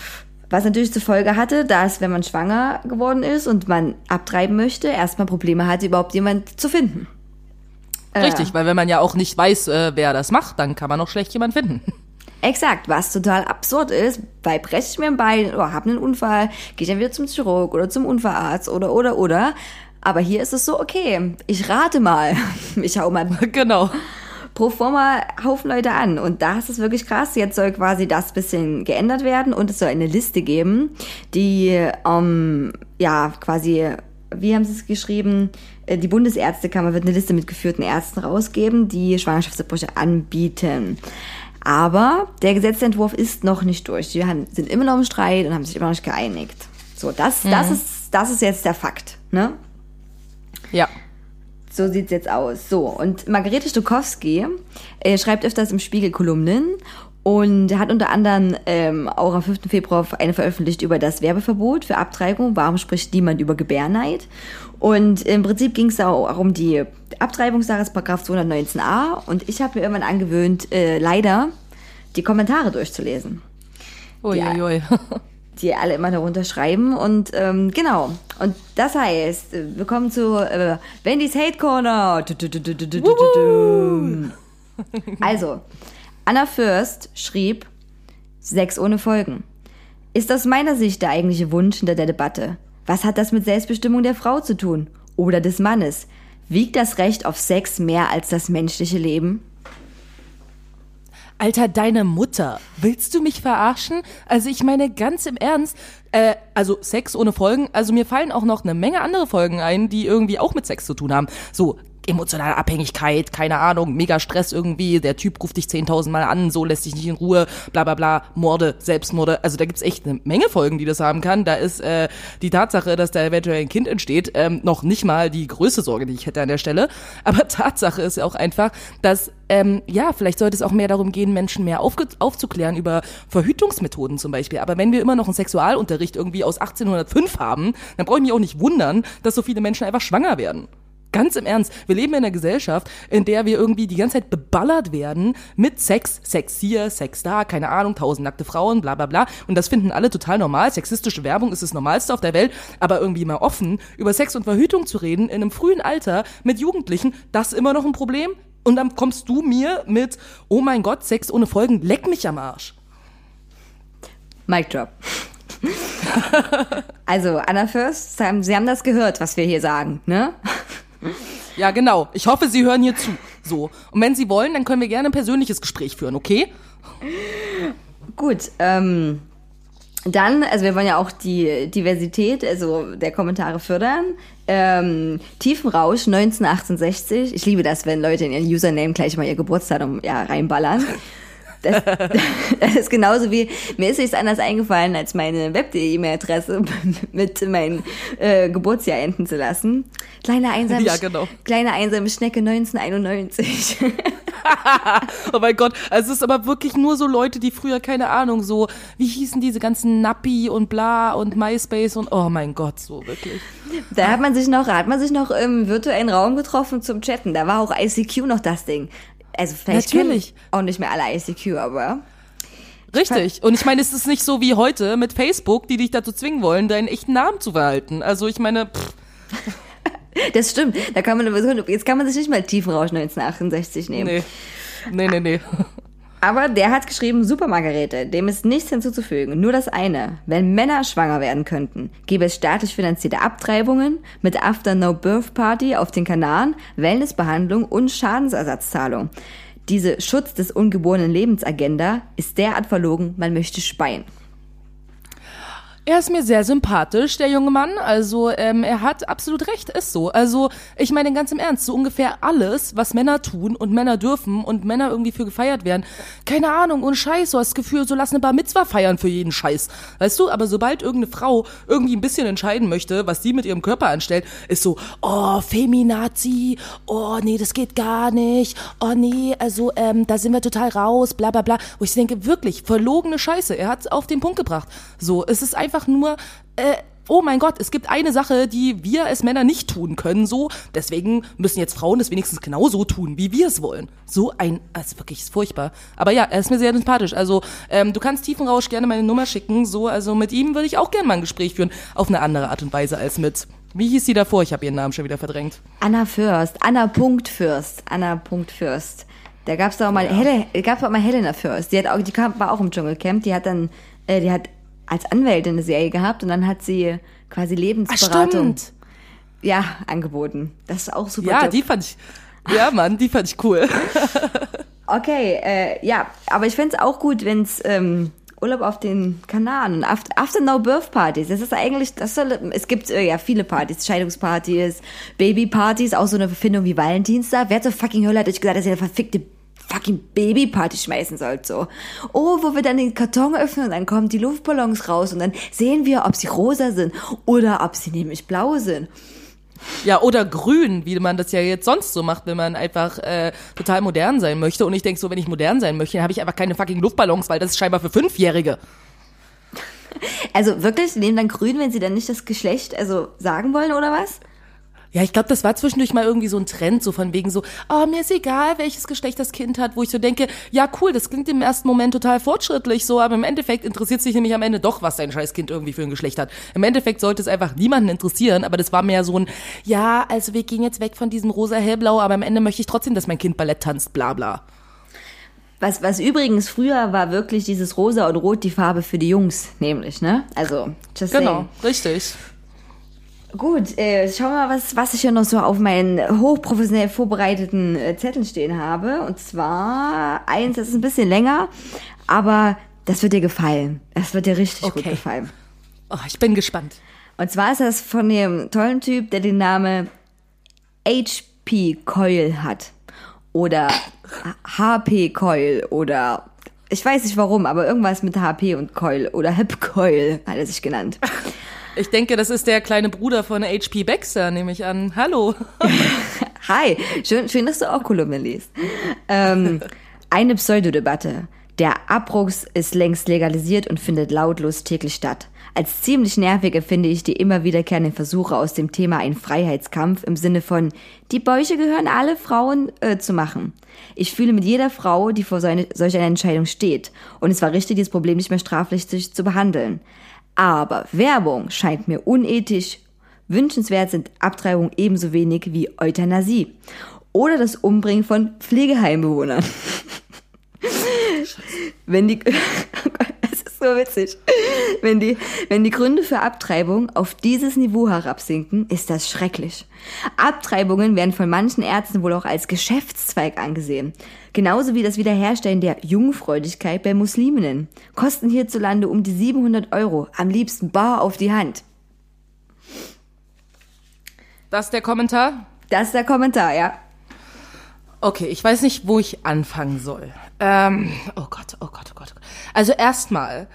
Was natürlich zur Folge hatte, dass wenn man schwanger geworden ist und man abtreiben möchte, erstmal Probleme hatte, überhaupt jemand zu finden. Richtig, äh, weil wenn man ja auch nicht weiß, äh, wer das macht, dann kann man auch schlecht jemanden finden. [laughs] Exakt, was total absurd ist, weil breche ich mir ein Bein oder habe einen Unfall, gehe ich dann wieder zum Chirurg oder zum Unfallarzt oder oder oder. Aber hier ist es so, okay, ich rate mal. [laughs] Ich hau mal genau. Pro forma Haufen Leute an. Und da ist wirklich krass. Jetzt soll quasi das bisschen geändert werden und es soll eine Liste geben, die ähm, ja quasi, wie haben sie es geschrieben? Äh, die Bundesärztekammer wird eine Liste mit geführten Ärzten rausgeben, die Schwangerschaftsabbrüche anbieten. Aber der Gesetzentwurf ist noch nicht durch. Die haben, sind immer noch im Streit und haben sich immer noch nicht geeinigt. So, das, mhm. das, ist, das ist jetzt der Fakt, ne? Ja. So sieht's jetzt aus. So, und Margarete Stokowski äh, schreibt öfters im Spiegel Kolumnen und hat unter anderem ähm, auch am 5. Februar eine veröffentlicht über das Werbeverbot für Abtreibung. Warum spricht niemand über Gebärneid? Und im Prinzip ging es auch um die Abtreibungssache, Paragraph 219a. Und ich habe mir irgendwann angewöhnt, äh, leider die Kommentare durchzulesen. Uiuiui. Die, [laughs] die alle immer darunter schreiben. Und ähm, genau. Und das heißt, wir kommen zu äh, Wendy's Hate Corner. Also, Anna Fürst schrieb, Sex ohne Folgen. Ist aus meiner Sicht der eigentliche Wunsch hinter der Debatte. Was hat das mit Selbstbestimmung der Frau zu tun? Oder des Mannes? Wiegt das Recht auf Sex mehr als das menschliche Leben? Alter, deine Mutter. Willst du mich verarschen? Also ich meine ganz im Ernst, äh, also Sex ohne Folgen, also mir fallen auch noch eine Menge andere Folgen ein, die irgendwie auch mit Sex zu tun haben. So, emotionale Abhängigkeit, keine Ahnung, mega Stress irgendwie, der Typ ruft dich 10.000 Mal an, so lässt dich nicht in Ruhe, bla bla bla, Morde, Selbstmorde, also da gibt's echt eine Menge Folgen, die das haben kann. Da ist äh, die Tatsache, dass da eventuell ein Kind entsteht, ähm, noch nicht mal die größte Sorge, die ich hätte an der Stelle. [laughs] Aber Tatsache ist auch einfach, dass ähm, ja, vielleicht sollte es auch mehr darum gehen, Menschen mehr aufzuklären über Verhütungsmethoden zum Beispiel. Aber wenn wir immer noch einen Sexualunterricht irgendwie aus 1805 haben, dann brauche ich mich auch nicht wundern, dass so viele Menschen einfach schwanger werden. Ganz im Ernst, wir leben in einer Gesellschaft, in der wir irgendwie die ganze Zeit beballert werden mit Sex, Sex hier, Sex da, keine Ahnung, tausend nackte Frauen, bla bla bla. Und das finden alle total normal. Sexistische Werbung ist das Normalste auf der Welt, aber irgendwie mal offen, über Sex und Verhütung zu reden in einem frühen Alter mit Jugendlichen, das ist immer noch ein Problem. Und dann kommst du mir mit, oh mein Gott, Sex ohne Folgen, leck mich am Arsch. Mic drop. [laughs] also, Anna Fürst, Sie haben das gehört, was wir hier sagen, ne? Ja, genau. Ich hoffe, Sie hören hier zu. So. Und wenn Sie wollen, dann können wir gerne ein persönliches Gespräch führen, okay? Gut, ähm, dann, also wir wollen ja auch die Diversität, also der Kommentare fördern. Ähm, Tiefenrausch 1968. Ich liebe das, wenn Leute in ihren Username gleich mal ihr Geburtsdatum ja, reinballern. Das, [laughs] das ist genauso wie, mir ist nichts anders eingefallen, als meine Web.de-E-Mail-Adresse [laughs] mit meinem äh, Geburtsjahr enden zu lassen. Kleine einsame, Ja, genau. kleine einsame Schnecke 1991. [laughs] oh mein Gott, also es ist aber wirklich nur so Leute, die früher, keine Ahnung, so, wie hießen diese ganzen Nappi und bla und MySpace und oh mein Gott, so wirklich. Da hat man sich noch, hat man sich noch im virtuellen Raum getroffen zum Chatten. Da war auch ICQ noch das Ding. Also vielleicht Natürlich. auch nicht mehr alle ICQ, aber Richtig. Und ich meine, es ist nicht so wie heute mit Facebook, die dich dazu zwingen wollen, deinen echten Namen zu verhalten. Also ich meine, pff, [laughs] das stimmt. Da kann man jetzt kann man sich nicht mal Tiefenrausch 1968 nehmen. nee. Nee, nee, nee. Aber der hat geschrieben, Super Margarete, dem ist nichts hinzuzufügen, nur das eine. Wenn Männer schwanger werden könnten, gäbe es staatlich finanzierte Abtreibungen mit After No Birth Party auf den Kanaren, Wellnessbehandlung und Schadensersatzzahlung. Diese Schutz des ungeborenen Lebens Agenda ist derart verlogen, man möchte speien. Er ist mir sehr sympathisch, der junge Mann. Also ähm, er hat absolut recht, ist so. Also ich meine ganz im Ernst, so ungefähr alles, was Männer tun und Männer dürfen und Männer irgendwie für gefeiert werden. Keine Ahnung, und Scheiß, du hast das Gefühl, so lass eine Bar Mitzwa feiern für jeden Scheiß. Weißt du, aber sobald irgendeine Frau irgendwie ein bisschen entscheiden möchte, was sie mit ihrem Körper anstellt, ist so, oh, Feminazi, oh, nee, das geht gar nicht, oh, nee, also ähm, da sind wir total raus, bla bla bla. Wo ich denke, wirklich, verlogene Scheiße. Er hat es auf den Punkt gebracht. So, es ist einfach nur, äh, oh mein Gott, es gibt eine Sache, die wir als Männer nicht tun können, so. Deswegen müssen jetzt Frauen das wenigstens genauso tun, wie wir es wollen. So ein, also wirklich, ist furchtbar. Aber ja, er ist mir sehr sympathisch. Also, ähm, du kannst Tiefenrausch gerne meine Nummer schicken, so. Also mit ihm würde ich auch gerne mal ein Gespräch führen. Auf eine andere Art und Weise als mit, wie hieß sie davor? Ich habe ihren Namen schon wieder verdrängt. Anna Fürst, Anna Punkt Fürst, Anna Punkt Fürst. Da gab's doch mal, Helle, gab's auch mal Helena Fürst. Die hat auch, die kam, war auch im Dschungelcamp. Die hat dann, äh, die hat als Anwältin eine Serie gehabt und dann hat sie quasi Lebensberatung stimmt. ja angeboten. Das ist auch super. Ja, Tipp. die fand ich, ja, Mann, die fand ich cool. [laughs] Okay, äh, ja, aber ich fänd's auch gut, wenn's ähm, Urlaub auf den Kanaren und After, After No Birth Partys. Das ist eigentlich, das soll, es gibt äh, ja viele Partys, Scheidungspartys, Babypartys, auch so eine Erfindung wie Valentinstag. Wer zur fucking Hölle hat euch gesagt, dass ihr eine verfickte fucking Babyparty schmeißen sollt, so. Oh, wo wir dann den Karton öffnen und dann kommen die Luftballons raus und dann sehen wir, ob sie rosa sind oder ob sie nämlich blau sind. Ja, oder grün, wie man das ja jetzt sonst so macht, wenn man einfach äh, total modern sein möchte. Und ich denk so, wenn ich modern sein möchte, dann habe ich einfach keine fucking Luftballons, weil das ist scheinbar für Fünfjährige. Also wirklich, sie nehmen dann grün, wenn sie dann nicht das Geschlecht also sagen wollen oder was? Ja, ich glaube, das war zwischendurch mal irgendwie so ein Trend, so von wegen so, oh, mir ist egal, welches Geschlecht das Kind hat, wo ich so denke, ja, cool, das klingt im ersten Moment total fortschrittlich so, aber im Endeffekt interessiert sich nämlich am Ende doch, was dein scheiß Kind irgendwie für ein Geschlecht hat. Im Endeffekt sollte es einfach niemanden interessieren, aber das war mehr so ein, ja, also wir gehen jetzt weg von diesem rosa-hellblau, aber am Ende möchte ich trotzdem, dass mein Kind Ballett tanzt, bla bla. Was, was übrigens früher war wirklich dieses Rosa und Rot die Farbe für die Jungs, nämlich, ne? Also, just Genau, saying. richtig. Gut, äh, schau mal, was, was ich hier noch so auf meinen hochprofessionell vorbereiteten äh, Zetteln stehen habe. Und zwar eins, das ist ein bisschen länger, aber das wird dir gefallen. Das wird dir richtig gut Okay. gefallen. Oh, ich bin gespannt. Und zwar ist das von dem tollen Typ, der den Namen HP Coil hat. Oder HP Coil oder ich weiß nicht warum, aber irgendwas mit HP und Coil oder Hip Coil hat er sich genannt. [laughs] Ich denke, das ist der kleine Bruder von H.P. Baxter, nehme ich an. Hallo. [laughs] Hi, schön, schön, dass du auch Kolumne liest. Ähm, eine Pseudodebatte. Der Abbruchs ist längst legalisiert und findet lautlos täglich statt. Als ziemlich nervig empfinde ich die immer wiederkehrenden Versuche aus dem Thema ein Freiheitskampf im Sinne von die Bäuche gehören alle Frauen äh, zu machen. Ich fühle mit jeder Frau, die vor so eine, solch einer Entscheidung steht. Und es war richtig, dieses Problem nicht mehr strafrechtlich zu behandeln. Aber Werbung scheint mir unethisch. Wünschenswert sind Abtreibung ebenso wenig wie Euthanasie. Oder das Umbringen von Pflegeheimbewohnern. [laughs] Wenn die, [laughs] so witzig. Wenn die, wenn die Gründe für Abtreibung auf dieses Niveau herabsinken, ist das schrecklich. Abtreibungen werden von manchen Ärzten wohl auch als Geschäftszweig angesehen. Genauso wie das Wiederherstellen der Jungfräulichkeit bei Musliminnen. Kosten hierzulande um die 700 Euro. Am liebsten bar auf die Hand. Das ist der Kommentar? Das ist der Kommentar, ja. Okay, ich weiß nicht, wo ich anfangen soll. Ähm, oh Gott, oh Gott, oh Gott. Also erstmal,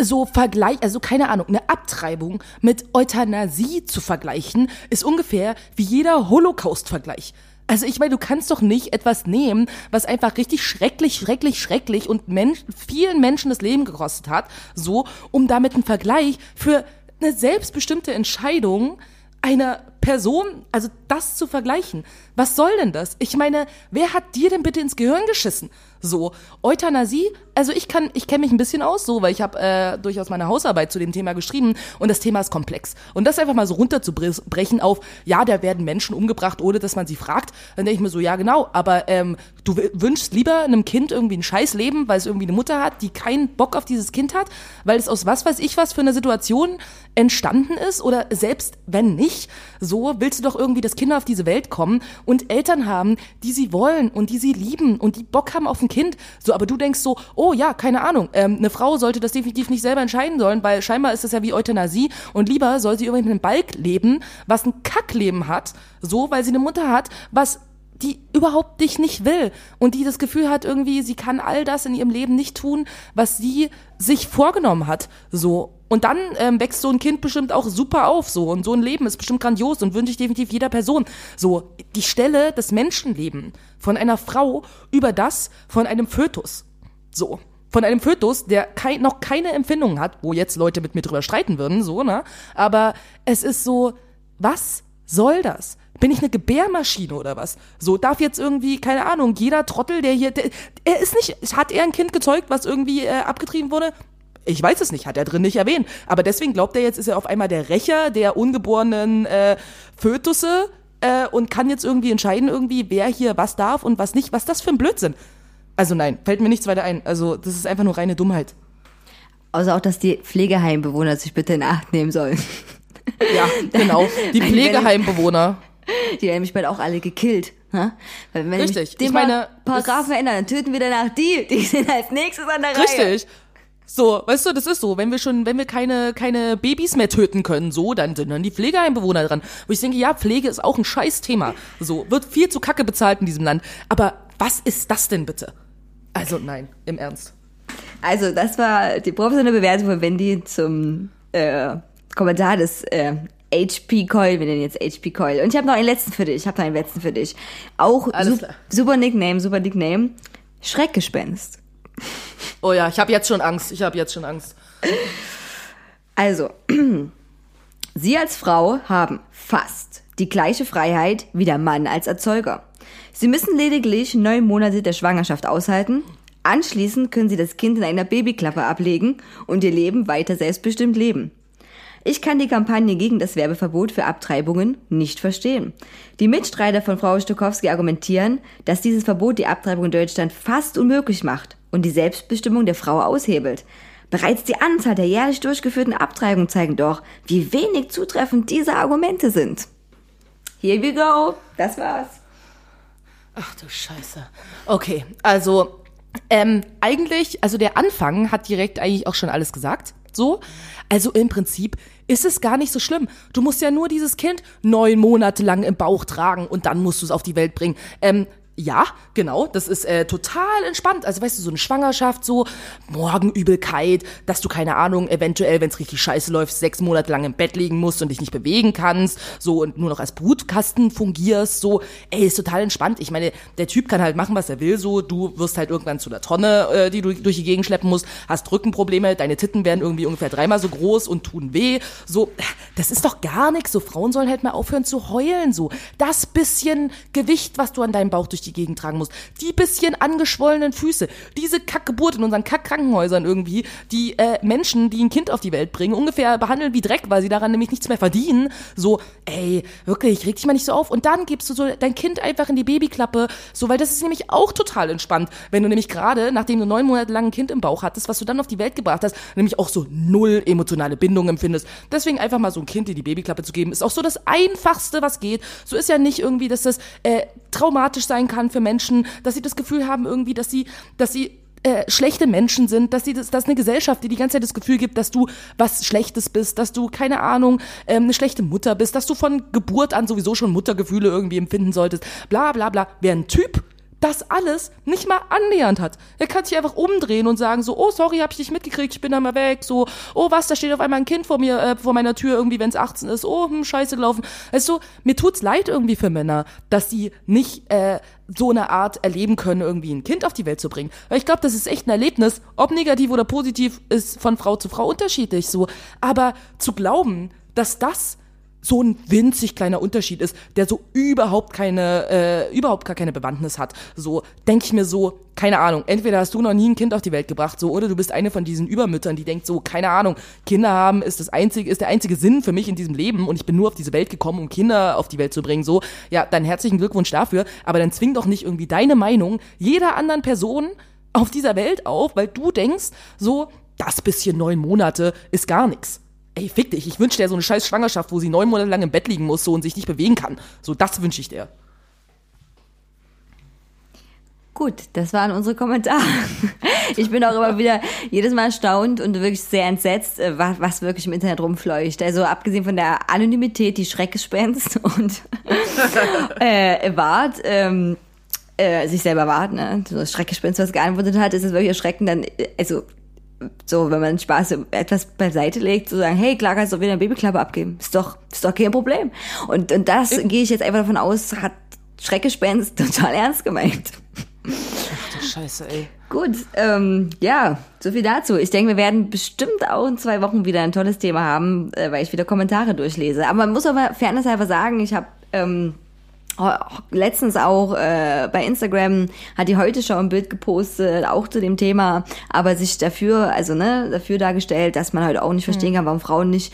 so Vergleich, also keine Ahnung, eine Abtreibung mit Euthanasie zu vergleichen, ist ungefähr wie jeder Holocaust-Vergleich. Also ich meine, du kannst doch nicht etwas nehmen, was einfach richtig schrecklich, schrecklich, schrecklich und Mensch, vielen Menschen das Leben gekostet hat, so, um damit einen Vergleich für eine selbstbestimmte Entscheidung einer Person, also das zu vergleichen. Was soll denn das? Ich meine, wer hat dir denn bitte ins Gehirn geschissen? So, Euthanasie, also ich kann, ich kenne mich ein bisschen aus, so, weil ich habe äh, durchaus meine Hausarbeit zu dem Thema geschrieben und das Thema ist komplex. Und das einfach mal so runterzubrechen auf, ja, da werden Menschen umgebracht, ohne dass man sie fragt, dann denke ich mir so, ja genau, aber ähm, du wünschst lieber einem Kind irgendwie ein scheiß Leben, weil es irgendwie eine Mutter hat, die keinen Bock auf dieses Kind hat, weil es aus was weiß ich was für einer Situation entstanden ist oder selbst wenn nicht, so willst du doch irgendwie, dass Kinder auf diese Welt kommen und Eltern haben, die sie wollen und die sie lieben und die Bock haben auf ein Kind. So, aber du denkst so, oh ja, keine Ahnung, ähm, eine Frau sollte das definitiv nicht selber entscheiden sollen, weil scheinbar ist das ja wie Euthanasie und lieber soll sie irgendwie mit einem Balk leben, was ein Kackleben hat, so, weil sie eine Mutter hat, was die überhaupt dich nicht will und die das Gefühl hat irgendwie, sie kann all das in ihrem Leben nicht tun, was sie sich vorgenommen hat, so. Und dann ähm, wächst so ein Kind bestimmt auch super auf, so. Und so ein Leben ist bestimmt grandios und wünsche ich definitiv jeder Person. So, die Stelle des Menschenleben von einer Frau über das von einem Fötus. So. Von einem Fötus, der kei noch keine Empfindungen hat, wo jetzt Leute mit mir drüber streiten würden, so, ne? Aber es ist so, was soll das? Bin ich eine Gebärmaschine oder was? So, darf jetzt irgendwie, keine Ahnung, jeder Trottel, der hier, der, er ist nicht, hat er ein Kind gezeugt, was irgendwie äh, abgetrieben wurde? Ich weiß es nicht, hat er drin nicht erwähnt. Aber deswegen glaubt er jetzt, ist er auf einmal der Rächer der ungeborenen äh, Fötusse äh, und kann jetzt irgendwie entscheiden, irgendwie, wer hier was darf und was nicht. Was ist das für ein Blödsinn? Also nein, fällt mir nichts weiter ein. Also das ist einfach nur reine Dummheit. Außer auch, dass die Pflegeheimbewohner sich bitte in Acht nehmen sollen. [laughs] Ja, genau. [laughs] Die Pflegeheimbewohner. Die werden mich bald auch alle gekillt. Ha? Weil wenn Richtig. ich den Ich meine, Paragraphen ändern, dann töten wir danach die. Die sind als nächstes an der Reihe. Richtig. So, weißt du, das ist so, wenn wir schon, wenn wir keine, keine Babys mehr töten können, so, dann sind dann die Pflegeheimbewohner dran. Wo ich denke, ja, Pflege ist auch ein Scheißthema. So, wird viel zu kacke bezahlt in diesem Land. Aber was ist das denn bitte? Also, nein, im Ernst. Also, das war die professionelle Bewertung von Wendy zum äh, Kommentar des äh, HP Coil. Wir nennen jetzt HP Coil. Und ich habe noch einen letzten für dich. Ich habe noch einen letzten für dich. Auch klar. super Nickname, super Nickname. Schreckgespenst. Oh ja, ich habe jetzt schon Angst. Ich habe jetzt schon Angst. Also, [clears throat] Sie als Frau haben fast die gleiche Freiheit wie der Mann als Erzeuger. Sie müssen lediglich neun Monate der Schwangerschaft aushalten. Anschließend können Sie das Kind in einer Babyklappe ablegen und Ihr Leben weiter selbstbestimmt leben. Ich kann die Kampagne gegen das Werbeverbot für Abtreibungen nicht verstehen. Die Mitstreiter von Frau Stokowski argumentieren, dass dieses Verbot die Abtreibung in Deutschland fast unmöglich macht und die Selbstbestimmung der Frau aushebelt. Bereits die Anzahl der jährlich durchgeführten Abtreibungen zeigen doch, wie wenig zutreffend diese Argumente sind. Here we go. Das war's. Ach du Scheiße. Okay, also ähm, eigentlich, also der Anfang hat direkt eigentlich auch schon alles gesagt. So, also im Prinzip ist es gar nicht so schlimm. Du musst ja nur dieses Kind neun Monate lang im Bauch tragen und dann musst du es auf die Welt bringen. Ähm, ja, genau, das ist äh, total entspannt. Also weißt du, so eine Schwangerschaft, so Morgenübelkeit, dass du keine Ahnung, eventuell, wenn es richtig scheiße läuft, sechs Monate lang im Bett liegen musst und dich nicht bewegen kannst, so und nur noch als Brutkasten fungierst, so, ey, ist total entspannt. Ich meine, der Typ kann halt machen, was er will, so, du wirst halt irgendwann zu einer Tonne, äh, die du durch die Gegend schleppen musst, hast Rückenprobleme, deine Titten werden irgendwie ungefähr dreimal so groß und tun weh, so, das ist doch gar nichts. So, Frauen sollen halt mal aufhören zu heulen, so. Das bisschen Gewicht, was du an deinem Bauch durch die Gegend tragen musst, die bisschen angeschwollenen Füße, diese Kackgeburt in unseren Kackkrankenhäusern irgendwie, die äh, Menschen, die ein Kind auf die Welt bringen, ungefähr behandeln wie Dreck, weil sie daran nämlich nichts mehr verdienen. So, ey, wirklich, reg dich mal nicht so auf. Und dann gibst du so dein Kind einfach in die Babyklappe, so, weil das ist nämlich auch total entspannt, wenn du nämlich gerade, nachdem du neun Monate lang ein Kind im Bauch hattest, was du dann auf die Welt gebracht hast, nämlich auch so null emotionale Bindung empfindest. Deswegen einfach mal so ein Kind in die Babyklappe zu geben, ist auch so das Einfachste, was geht. So ist ja nicht irgendwie, dass das äh, traumatisch sein kann für Menschen, dass sie das Gefühl haben irgendwie, dass sie, dass sie äh, schlechte Menschen sind, dass sie das, dass eine Gesellschaft, die die ganze Zeit das Gefühl gibt, dass du was Schlechtes bist, dass du keine Ahnung ähm, eine schlechte Mutter bist, dass du von Geburt an sowieso schon Muttergefühle irgendwie empfinden solltest, bla bla bla. Wer ein Typ das alles nicht mal annähernd hat. Er kann sich einfach umdrehen und sagen so, oh sorry, hab ich nicht mitgekriegt, ich bin da mal weg, so, oh was, da steht auf einmal ein Kind vor mir, äh, vor meiner Tür irgendwie, wenn es 18 ist, oh, hm, scheiße gelaufen. Also mir tut's leid irgendwie für Männer, dass sie nicht äh, so eine Art erleben können, irgendwie ein Kind auf die Welt zu bringen. Weil ich glaube, das ist echt ein Erlebnis, ob negativ oder positiv, ist von Frau zu Frau unterschiedlich so. Aber zu glauben, dass das so ein winzig kleiner Unterschied ist, der so überhaupt keine, äh, überhaupt gar keine Bewandtnis hat. So denke ich mir so, keine Ahnung, entweder hast du noch nie ein Kind auf die Welt gebracht, so, oder du bist eine von diesen Übermüttern, die denkt so, keine Ahnung, Kinder haben ist das einzige, ist der einzige Sinn für mich in diesem Leben und ich bin nur auf diese Welt gekommen, um Kinder auf die Welt zu bringen. So, ja, dann herzlichen Glückwunsch dafür, aber dann zwing doch nicht irgendwie deine Meinung jeder anderen Person auf dieser Welt auf, weil du denkst, so, das bisschen neun Monate ist gar nichts ey, fick dich, ich wünsche dir so eine scheiß Schwangerschaft, wo sie neun Monate lang im Bett liegen muss so und sich nicht bewegen kann. So, das wünsche ich dir. Gut, das waren unsere Kommentare. Ich bin auch immer wieder jedes Mal erstaunt und wirklich sehr entsetzt, äh, was, was wirklich im Internet rumfleucht. Also abgesehen von der Anonymität, die Schreckgespenst [laughs] und äh, wart, ähm, äh, sich selber wart, ne? So Schreckgespenst, was geantwortet hat, ist es wirklich erschreckend. Dann, äh, also so, wenn man Spaß etwas beiseite legt, zu sagen, hey, klar kannst du wieder eine Babyklappe abgeben. Ist doch, ist doch kein Problem. Und, und das ich gehe ich jetzt einfach davon aus, hat Schreckgespenst [laughs] total ernst gemeint. Ach du Scheiße, ey. Gut, ähm, ja, so viel dazu. Ich denke, wir werden bestimmt auch in zwei Wochen wieder ein tolles Thema haben, äh, weil ich wieder Kommentare durchlese. Aber man muss aber fairnesshalber sagen, ich habe ähm, letztens auch äh, bei Instagram hat die heute schon ein Bild gepostet, auch zu dem Thema, aber sich dafür, also ne, dafür dargestellt, dass man halt auch nicht verstehen kann, warum Frauen nicht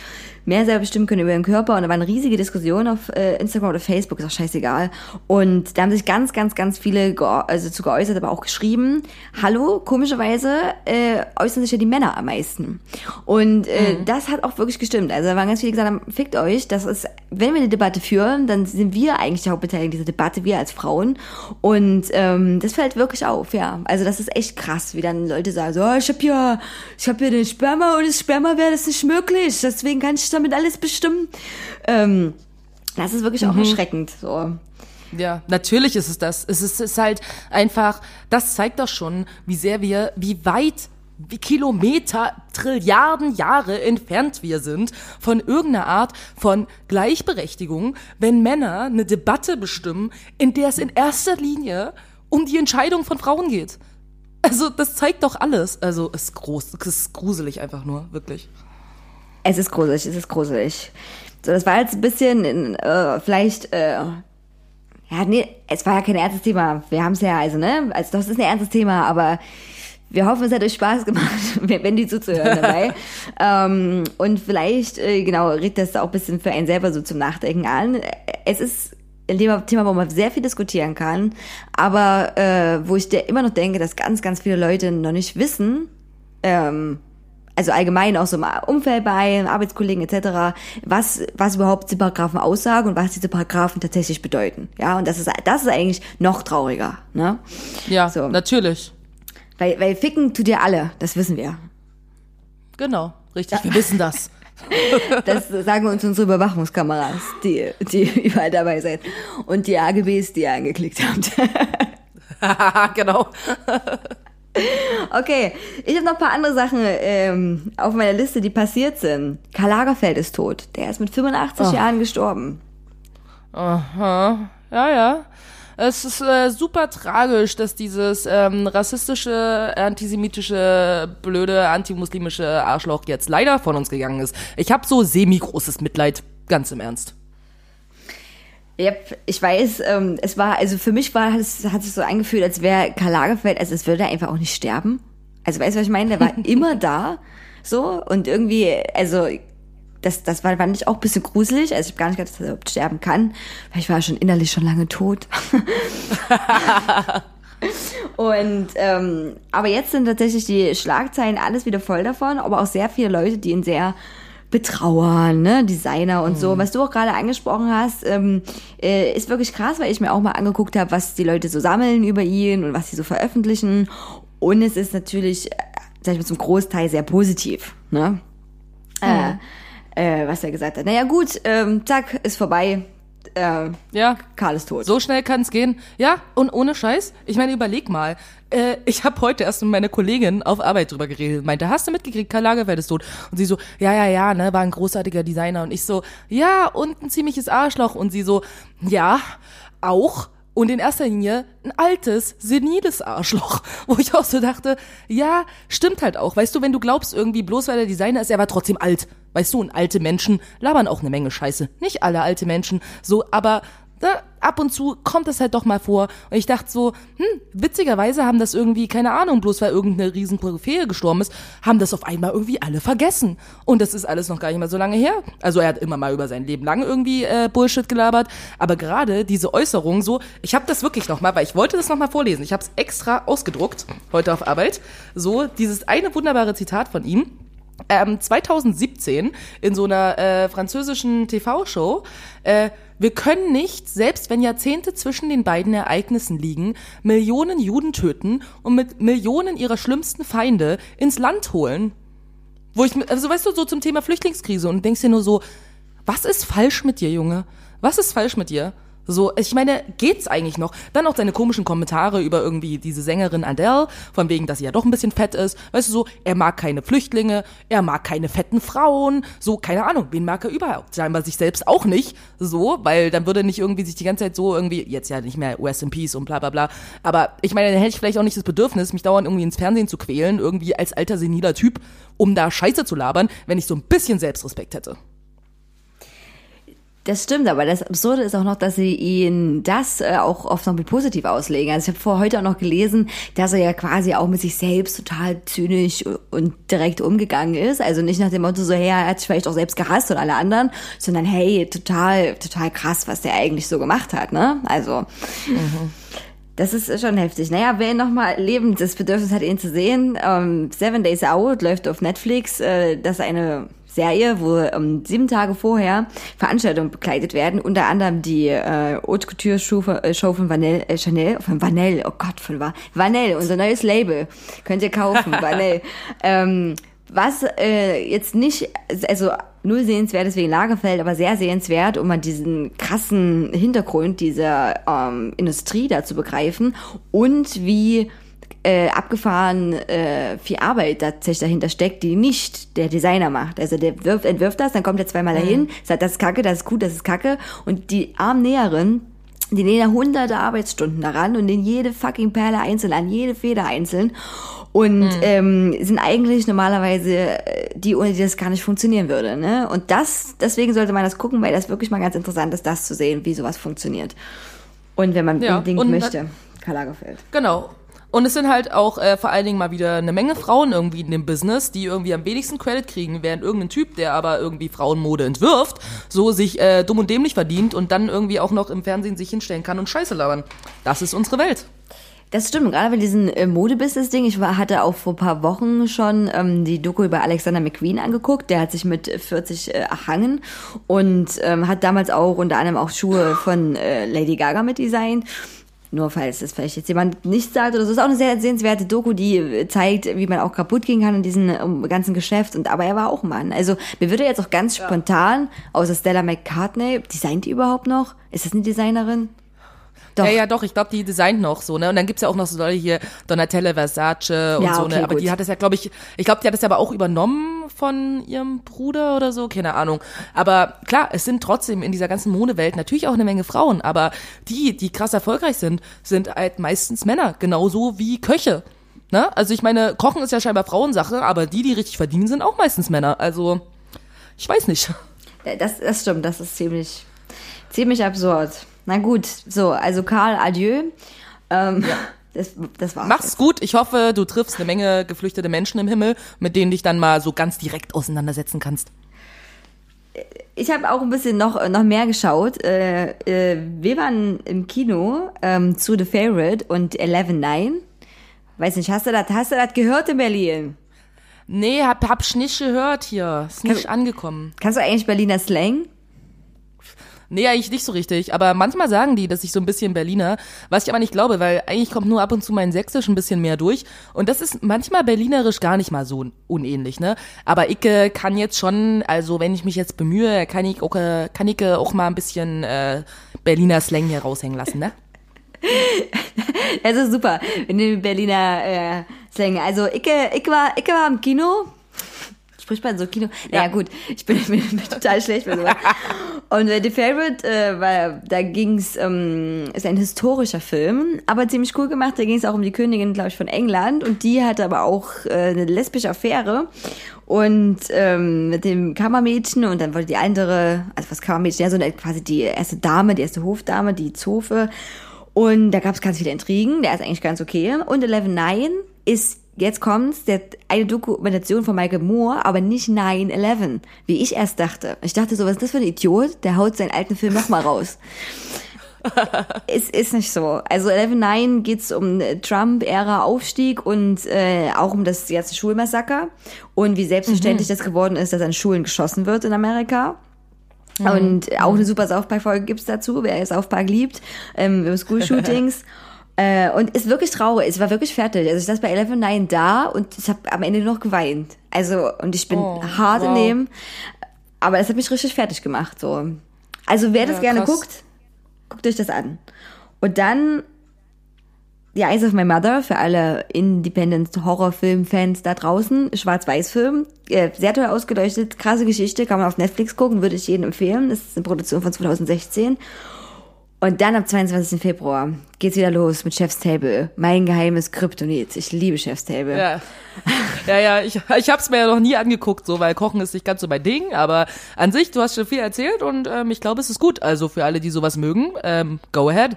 mehr selber bestimmen können über ihren Körper. Und da war eine riesige Diskussion auf äh, Instagram oder Facebook, ist auch scheißegal. Und da haben sich ganz, ganz, ganz viele also zu geäußert, aber auch geschrieben, hallo, komischerweise äh, äußern sich ja die Männer am meisten. Und äh, mhm. das hat auch wirklich gestimmt. Also da waren ganz viele gesagt haben, fickt euch, das ist, wenn wir eine Debatte führen, dann sind wir eigentlich die Hauptbeteiligten dieser Debatte, wir als Frauen. Und ähm, das fällt wirklich auf, ja. Also das ist echt krass, wie dann Leute sagen, so, oh, ich hab ja, ich hab ja den Sperma und das Sperma wäre das nicht möglich. Deswegen kann ich damit alles bestimmen. Ähm, das ist wirklich auch mhm. erschreckend. So. Ja, natürlich ist es das. Es ist, es ist halt einfach, das zeigt doch schon, wie sehr wir, wie weit wie Kilometer, Trilliarden Jahre entfernt wir sind von irgendeiner Art von Gleichberechtigung, wenn Männer eine Debatte bestimmen, in der es in erster Linie um die Entscheidung von Frauen geht. Also, das zeigt doch alles. Also, es ist groß, es ist gruselig einfach nur, wirklich. Es ist gruselig, es ist gruselig. So, das war jetzt ein bisschen, äh, vielleicht, äh, ja, nee, es war ja kein ernstes Thema. Wir haben es ja, also, ne, also das ist ein ernstes Thema, aber wir hoffen, es hat euch Spaß gemacht, [laughs] wenn die zuzuhören dabei. [laughs] ähm, und vielleicht, äh, genau, regt das auch ein bisschen für einen selber so zum Nachdenken an. Es ist ein Thema, Thema wo man sehr viel diskutieren kann, aber äh, wo ich immer noch denke, dass ganz, ganz viele Leute noch nicht wissen, ähm, also allgemein auch so im Umfeld bei Arbeitskollegen etc., was, was überhaupt diese Paragraphen aussagen und was diese Paragraphen tatsächlich bedeuten. Ja, und das ist, das ist eigentlich noch trauriger. Ne? Ja, So. natürlich. Weil, weil ficken tut ihr alle, das wissen wir. Genau, richtig. Wir wissen das. [laughs] Das sagen uns unsere Überwachungskameras, die, die [laughs] überall dabei sind. Und die AGBs, die ihr angeklickt habt. [laughs] genau. Okay, ich habe noch ein paar andere Sachen ähm, auf meiner Liste, die passiert sind. Karl Lagerfeld ist tot. Der ist mit 85 Jahren gestorben. Aha. Ja, ja. Es ist äh, super tragisch, dass dieses ähm, rassistische, antisemitische, blöde, antimuslimische Arschloch jetzt leider von uns gegangen ist. Ich habe so semi-großes Mitleid, ganz im Ernst. Yep, ich weiß, ähm, es war, also für mich war, es hat sich so angefühlt, als wäre Karl Lagerfeld, also es würde er einfach auch nicht sterben. Also weißt du, was ich meine? Der war [laughs] immer da, so, und irgendwie, also, das, das war, fand ich auch ein bisschen gruselig. Also ich habe gar nicht gedacht, dass er überhaupt sterben kann. Weil ich war schon innerlich schon lange tot. [laughs] Und ähm, aber jetzt sind tatsächlich die Schlagzeilen alles wieder voll davon, aber auch sehr viele Leute, die ihn sehr betrauern, ne, Designer und so. Was du auch gerade angesprochen hast, ähm, äh, ist wirklich krass, weil ich mir auch mal angeguckt habe, was die Leute so sammeln über ihn und was sie so veröffentlichen. Und es ist natürlich, äh, sag ich mal, zum Großteil sehr positiv, ne? Äh, äh, was er gesagt hat. Naja, gut, ähm, zack, ist vorbei. Äh, Ja, Karl ist tot. So schnell kann's gehen. Ja, und ohne Scheiß, ich meine, überleg mal. Äh, ich habe heute erst mit meiner Kollegin auf Arbeit drüber geredet. Meinte, hast du mitgekriegt, Karl Lagerfeld ist tot? Und sie so, ja, ja, ja, ne, war ein großartiger Designer. Und ich so, ja, und ein ziemliches Arschloch. Und sie so, ja, auch. Und in erster Linie ein altes, seniles Arschloch. [laughs] Wo ich auch so dachte, ja, stimmt halt auch. Weißt du, wenn du glaubst irgendwie, bloß weil er Designer ist, er war trotzdem alt. Weißt du, und alte Menschen labern auch eine Menge Scheiße. Nicht alle alte Menschen, so, aber ne, ab und zu kommt das halt doch mal vor. Und ich dachte so, hm, witzigerweise haben das irgendwie, keine Ahnung, bloß weil irgendeine riesen Koryphäe gestorben ist, haben das auf einmal irgendwie alle vergessen. Und das ist alles noch gar nicht mal so lange her. Also er hat immer mal über sein Leben lang irgendwie äh, Bullshit gelabert. Aber gerade diese Äußerung so, ich habe das wirklich noch mal, weil ich wollte das noch mal vorlesen. Ich habe es extra ausgedruckt heute auf Arbeit. So dieses eine wunderbare Zitat von ihm ähm, 2017 in so einer äh, französischen TV-Show, äh, wir können nicht, selbst wenn Jahrzehnte zwischen den beiden Ereignissen liegen, Millionen Juden töten und mit Millionen ihrer schlimmsten Feinde ins Land holen. Wo ich, also weißt du, so zum Thema Flüchtlingskrise und denkst dir nur so, was ist falsch mit dir, Junge? Was ist falsch mit dir? So, ich meine, geht's eigentlich noch? Dann auch seine komischen Kommentare über irgendwie diese Sängerin Adele, von wegen, dass sie ja doch ein bisschen fett ist. Weißt du, so, er mag keine Flüchtlinge, er mag keine fetten Frauen, so, keine Ahnung, wen mag er überhaupt? Scheinbar sich selbst auch nicht, so, weil dann würde nicht irgendwie sich die ganze Zeit so irgendwie, jetzt ja nicht mehr Rest in Peace und bla bla bla, aber ich meine, dann hätte ich vielleicht auch nicht das Bedürfnis, mich dauernd irgendwie ins Fernsehen zu quälen, irgendwie als alter seniler Typ, um da Scheiße zu labern, wenn ich so ein bisschen Selbstrespekt hätte. Das stimmt, aber das Absurde ist auch noch, dass sie ihn das äh, auch oft noch mit positiv auslegen. Also ich habe vor heute auch noch gelesen, dass er ja quasi auch mit sich selbst total zynisch und direkt umgegangen ist. Also nicht nach dem Motto so, hey, er hat sich vielleicht auch selbst gehasst und alle anderen, sondern hey, total, total krass, was der eigentlich so gemacht hat, ne? Also. Das ist schon heftig. Naja, wer nochmal lebend das Bedürfnis hat, ihn zu sehen, ähm, Seven Days Out läuft auf Netflix. Äh, das ist eine Serie, wo ähm, sieben Tage vorher Veranstaltungen begleitet werden. Unter anderem die äh, Haute Couture Show von, äh, Show von Vanel, äh, Chanel, von Vanel, oh Gott, von Va- Vanel, unser neues Label. Könnt ihr kaufen, [laughs] Vanel. Ähm, was äh, jetzt nicht, also null sehenswert ist wegen Lagerfeld, aber sehr sehenswert, um mal diesen krassen Hintergrund dieser ähm, Industrie da zu begreifen und wie äh, abgefahren äh, viel Arbeit tatsächlich dahinter steckt, die nicht der Designer macht. Also der wirft, entwirft das, dann kommt er zweimal dahin, sagt, das ist kacke, das ist gut, das ist kacke und die armen Näherin die nähen da hunderte Arbeitsstunden daran und nähen jede fucking Perle einzeln an, jede Feder einzeln. Und ähm, sind eigentlich normalerweise äh, die, ohne die das gar nicht funktionieren würde. Ne? Und das, deswegen sollte man das gucken, weil das wirklich mal ganz interessant ist, das zu sehen, wie sowas funktioniert. Und wenn man Ja, unbedingt möchte, Karl Lagerfeld. Genau. Und es sind halt auch äh, vor allen Dingen mal wieder eine Menge Frauen irgendwie in dem Business, die irgendwie am wenigsten Credit kriegen, während irgendein Typ, der aber irgendwie Frauenmode entwirft, so sich äh, dumm und dämlich verdient und dann irgendwie auch noch im Fernsehen sich hinstellen kann und Scheiße labern. Das ist unsere Welt. Das stimmt, gerade bei diesem äh, Modebusiness-Ding. Ich war, hatte auch vor paar Wochen schon ähm, die Doku über Alexander McQueen angeguckt. Der hat sich mit 40 äh, erhangen und ähm, hat damals auch unter anderem auch Schuhe von äh, Lady Gaga mitdesignt. Nur falls das vielleicht jetzt jemand nicht sagt oder so. ist auch eine sehr sehenswerte Doku, die äh, zeigt, wie man auch kaputt gehen kann in diesem ähm, ganzen Geschäft. Und aber er war auch ein Mann. Also mir würde jetzt auch ganz spontan, außer Stella McCartney, designt die überhaupt noch? Ist das eine Designerin? Doch. Ja, ja, doch, ich glaube, die designt noch so, ne? Und dann gibt's ja auch noch so Leute hier, Donatella Versace und Ja, so, okay, ne? Aber gut. die hat es ja, glaube ich, ich glaube, die hat es aber auch übernommen von ihrem Bruder oder so, keine Ahnung. Aber klar, es sind trotzdem in dieser ganzen Modewelt natürlich auch eine Menge Frauen, aber die, die krass erfolgreich sind, sind halt meistens Männer, genauso wie Köche. Ne? Also ich meine, Kochen ist ja scheinbar Frauensache, aber die, die richtig verdienen, sind auch meistens Männer. Also, ich weiß nicht. Das, das stimmt, das ist ziemlich, ziemlich absurd. Na gut, so, also Karl, adieu. Ähm, [laughs] das, das war's. Mach's gut. Ich hoffe, du triffst eine Menge geflüchtete Menschen im Himmel, mit denen dich dann mal so ganz direkt auseinandersetzen kannst. Ich habe auch ein bisschen noch, noch mehr geschaut. Äh, äh, wir waren im Kino ähm, zu The Favorite und 11.9. Weiß nicht, hast du das, hast du das gehört in Berlin? Nee, hab, hab's nicht gehört hier. Ist nicht angekommen. Kannst du eigentlich Berliner Slang? Nee, eigentlich nicht so richtig. Aber manchmal sagen die, dass ich so ein bisschen Berliner, was ich aber nicht glaube, weil eigentlich kommt nur ab und zu mein Sächsisch ein bisschen mehr durch. Und das ist manchmal berlinerisch gar nicht mal so unähnlich, ne? Aber äh, kann jetzt schon, also wenn ich mich jetzt bemühe, kann ich auch, äh, kann ich auch mal ein bisschen äh, Berliner Slang hier raushängen lassen, ne? [laughs] Es ist super, in den Berliner äh, Slang. Also äh, ich, war, ich war im Kino. Spricht man so Kino? Naja Ja. gut, ich bin, bin, bin total schlecht bei sowas. Und äh, The Favorite, äh, war, da ging's, ähm, ist ein historischer Film, aber ziemlich cool gemacht. Da ging's auch um die Königin, glaube ich, von England. Und die hatte aber auch äh, eine lesbische Affäre. Und ähm, mit dem Kammermädchen und dann wollte die andere, also was Kammermädchen, ja, so eine, quasi die erste Dame, die erste Hofdame, die Zofe. Und da gab es ganz viele Intrigen, der ist eigentlich ganz okay. Und 11.9 ist, jetzt kommt's, der, eine Dokumentation von Michael Moore, aber nicht 9-11, wie ich erst dachte. Ich dachte so, was ist das für ein Idiot? Der haut seinen alten Film nochmal raus. [laughs] es ist nicht so. Also 11.9 geht's um äh, Trump-Ära-Aufstieg und äh, auch um das ganze Schulmassaker und wie selbstverständlich das geworden ist, dass an Schulen geschossen wird in Amerika. Und auch eine super South Park-Folge gibt's dazu, wer South Park liebt, ähm, über School-Shootings. [laughs] äh, und ist wirklich traurig. Ich war wirklich fertig. Also ich saß bei 11.9 da und ich habe am Ende noch geweint. Also, und ich bin Oh, hart in wow. dem. Aber das hat mich richtig fertig gemacht. So. Also wer das Ja, gerne krass. guckt, guckt euch das an. Und dann The Eyes of My Mother für alle Independent-Horrorfilm-Fans da draußen. Schwarz-Weiß-Film. Äh, sehr toll ausgeleuchtet. Krasse Geschichte. Kann man auf Netflix gucken. Würde ich jedem empfehlen. Das ist eine Produktion von 2016. Und dann am 22. Februar geht's wieder los mit Chef's Table. Mein geheimes Kryptonit. Ich liebe Chef's Table. Ja, ja, ja ich, ich habe es mir ja noch nie angeguckt, so, weil Kochen ist nicht ganz so mein Ding, aber an sich, du hast schon viel erzählt und ähm, ich glaube, es ist gut. Also für alle, die sowas mögen, ähm, go ahead.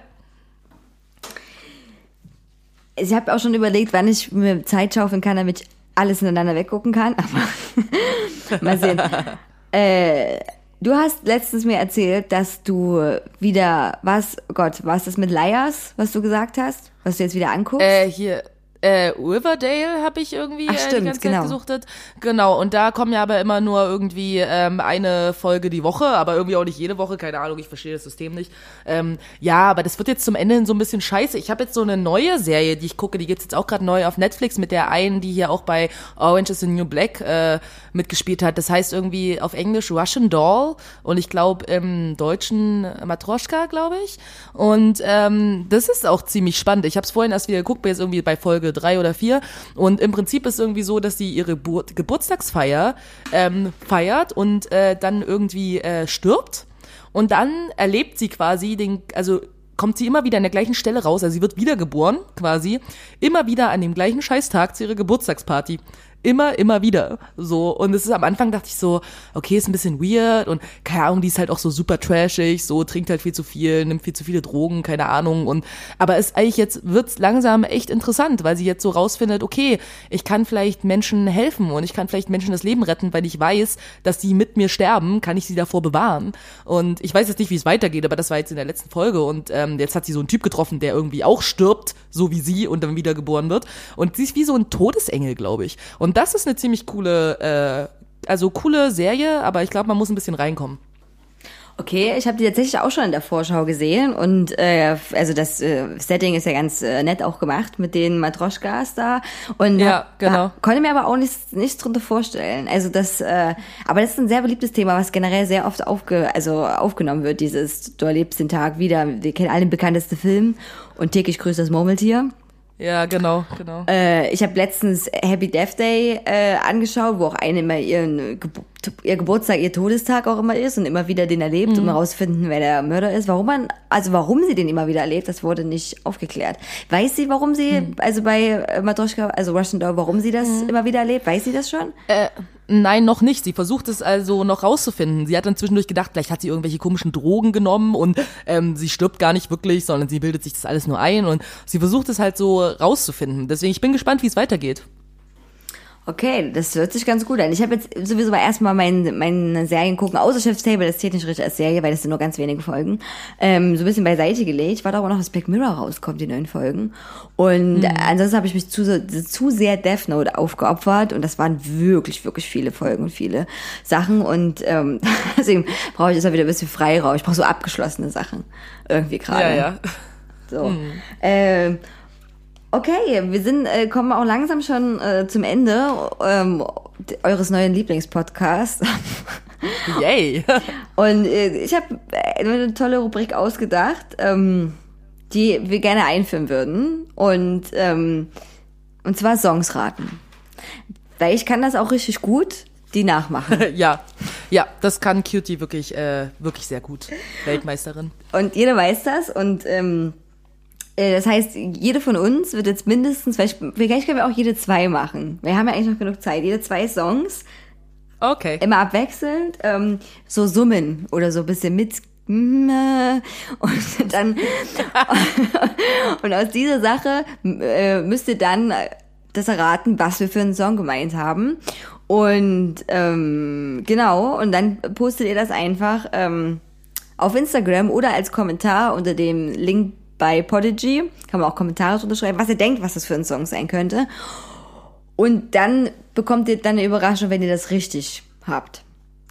Ich habe auch schon überlegt, wann ich mir Zeit schaufeln kann, damit ich alles ineinander weggucken kann. Aber [laughs] mal sehen. [laughs] äh, du hast letztens mir erzählt, dass du wieder was, oh Gott, was das mit Liars, was du gesagt hast, was du jetzt wieder anguckst? Äh, hier, äh, Riverdale habe ich irgendwie Ach, äh, stimmt, die ganze genau. Zeit gesuchtet. Genau, und da kommen ja aber immer nur irgendwie ähm, eine Folge die Woche, aber irgendwie auch nicht jede Woche, keine Ahnung, ich verstehe das System nicht. Ähm, ja, aber das wird jetzt zum Ende hin so ein bisschen scheiße. Ich habe jetzt so eine neue Serie, die ich gucke, die gibt's jetzt auch gerade neu auf Netflix mit der einen, die hier auch bei Orange is the New Black äh, mitgespielt hat. Das heißt irgendwie auf Englisch Russian Doll und ich glaube im Deutschen Matroschka, glaube ich. Und ähm, das ist auch ziemlich spannend. Ich habe es vorhin erst wieder geguckt, bin jetzt irgendwie bei Folge drei oder vier. Und im Prinzip ist irgendwie so, dass sie ihre Gebur Geburtstagsfeier ähm, feiert und äh, dann irgendwie äh, stirbt. Und dann erlebt sie quasi den, also kommt sie immer wieder an der gleichen Stelle raus, also sie wird wiedergeboren quasi, immer wieder an dem gleichen Scheißtag zu ihrer Geburtstagsparty. Immer, immer wieder. So. Und es ist am Anfang dachte ich so, okay, ist ein bisschen weird und keine Ahnung, die ist halt auch so super trashig, so trinkt halt viel zu viel, nimmt viel zu viele Drogen, keine Ahnung. Und aber ist eigentlich jetzt wird's langsam echt interessant, weil sie jetzt so rausfindet, okay, ich kann vielleicht Menschen helfen und ich kann vielleicht Menschen das Leben retten, weil ich weiß, dass die mit mir sterben, kann ich sie davor bewahren. Und ich weiß jetzt nicht, wie es weitergeht, aber das war jetzt in der letzten Folge und ähm, jetzt hat sie so einen Typ getroffen, der irgendwie auch stirbt, so wie sie und dann wieder geboren wird. Und sie ist wie so ein Todesengel, glaube ich. Und das ist eine ziemlich coole, äh, also coole Serie, aber ich glaube, man muss ein bisschen reinkommen. Okay, ich habe die tatsächlich auch schon in der Vorschau gesehen und äh, also das äh, Setting ist ja ganz äh, nett auch gemacht mit den Matroschkas da und Ja, hab- genau. da, konnte mir aber auch nichts, nichts drunter vorstellen. Also das, äh, aber das ist ein sehr beliebtes Thema, was generell sehr oft aufge, also aufgenommen wird. Dieses Du erlebst den Tag wieder. Wir kennen alle den bekanntesten Film und täglich grüßt das Murmeltier. Ja, genau, genau. Äh, ich habe letztens Happy Death Day äh, angeschaut, wo auch eine immer ihren Gebo ihr Geburtstag, ihr Todestag auch immer ist und immer wieder den erlebt, um herauszufinden, wer der Mörder ist. Warum man, also warum sie den immer wieder erlebt, das wurde nicht aufgeklärt. Weiß sie, warum sie, also bei äh, Matroschka, also Russian Doll, warum sie das immer wieder erlebt? Weiß sie das schon? Äh, nein, noch nicht. Sie versucht es also noch rauszufinden. Sie hat dann zwischendurch gedacht, vielleicht hat sie irgendwelche komischen Drogen genommen und ähm, sie stirbt gar nicht wirklich, sondern sie bildet sich das alles nur ein und sie versucht es halt so rauszufinden. Deswegen, ich bin gespannt, wie es weitergeht. Okay, das hört sich ganz gut an. Ich habe jetzt sowieso mal erstmal mein, meine Serien gucken, außer Chef's Table, das zählt nicht richtig als Serie, weil das sind nur ganz wenige Folgen, ähm, so ein bisschen beiseite gelegt. Ich warte aber noch, dass Black Mirror rauskommt, die neuen Folgen. Und äh, ansonsten habe ich mich zu, zu sehr Death Note aufgeopfert und das waren wirklich, wirklich viele Folgen und viele Sachen und ähm, [laughs] deswegen brauche ich jetzt mal wieder ein bisschen Freiraum. Ich brauche so abgeschlossene Sachen irgendwie gerade. Ja, ja. So. Ähm, okay, wir sind, äh, kommen auch langsam schon äh, zum Ende ähm, eures neuen Lieblingspodcasts. [laughs] Yay. Und äh, ich habe eine tolle Rubrik ausgedacht, ähm, die wir gerne einführen würden. Und, ähm, und zwar Songs raten. Weil ich kann das auch richtig gut, die nachmachen. [laughs] ja. Ja, das kann Cutie wirklich, äh, wirklich sehr gut. Weltmeisterin. Und jeder weiß das und ähm, äh, das heißt, jede von uns wird jetzt mindestens, vielleicht, vielleicht können wir auch jede zwei machen. Wir haben ja eigentlich noch genug Zeit. Jede zwei Songs, Okay. immer abwechselnd, ähm, so summen oder so ein bisschen mit [laughs] und dann [laughs] und aus dieser Sache äh, müsst ihr dann das erraten, was wir für einen Song gemeint haben. Und ähm, genau, und dann postet ihr das einfach ähm, auf Instagram oder als Kommentar unter dem Link bei Podigy. Kann man auch Kommentare drunter schreiben, was ihr denkt, was das für ein Song sein könnte. Und dann bekommt ihr dann eine Überraschung, wenn ihr das richtig habt.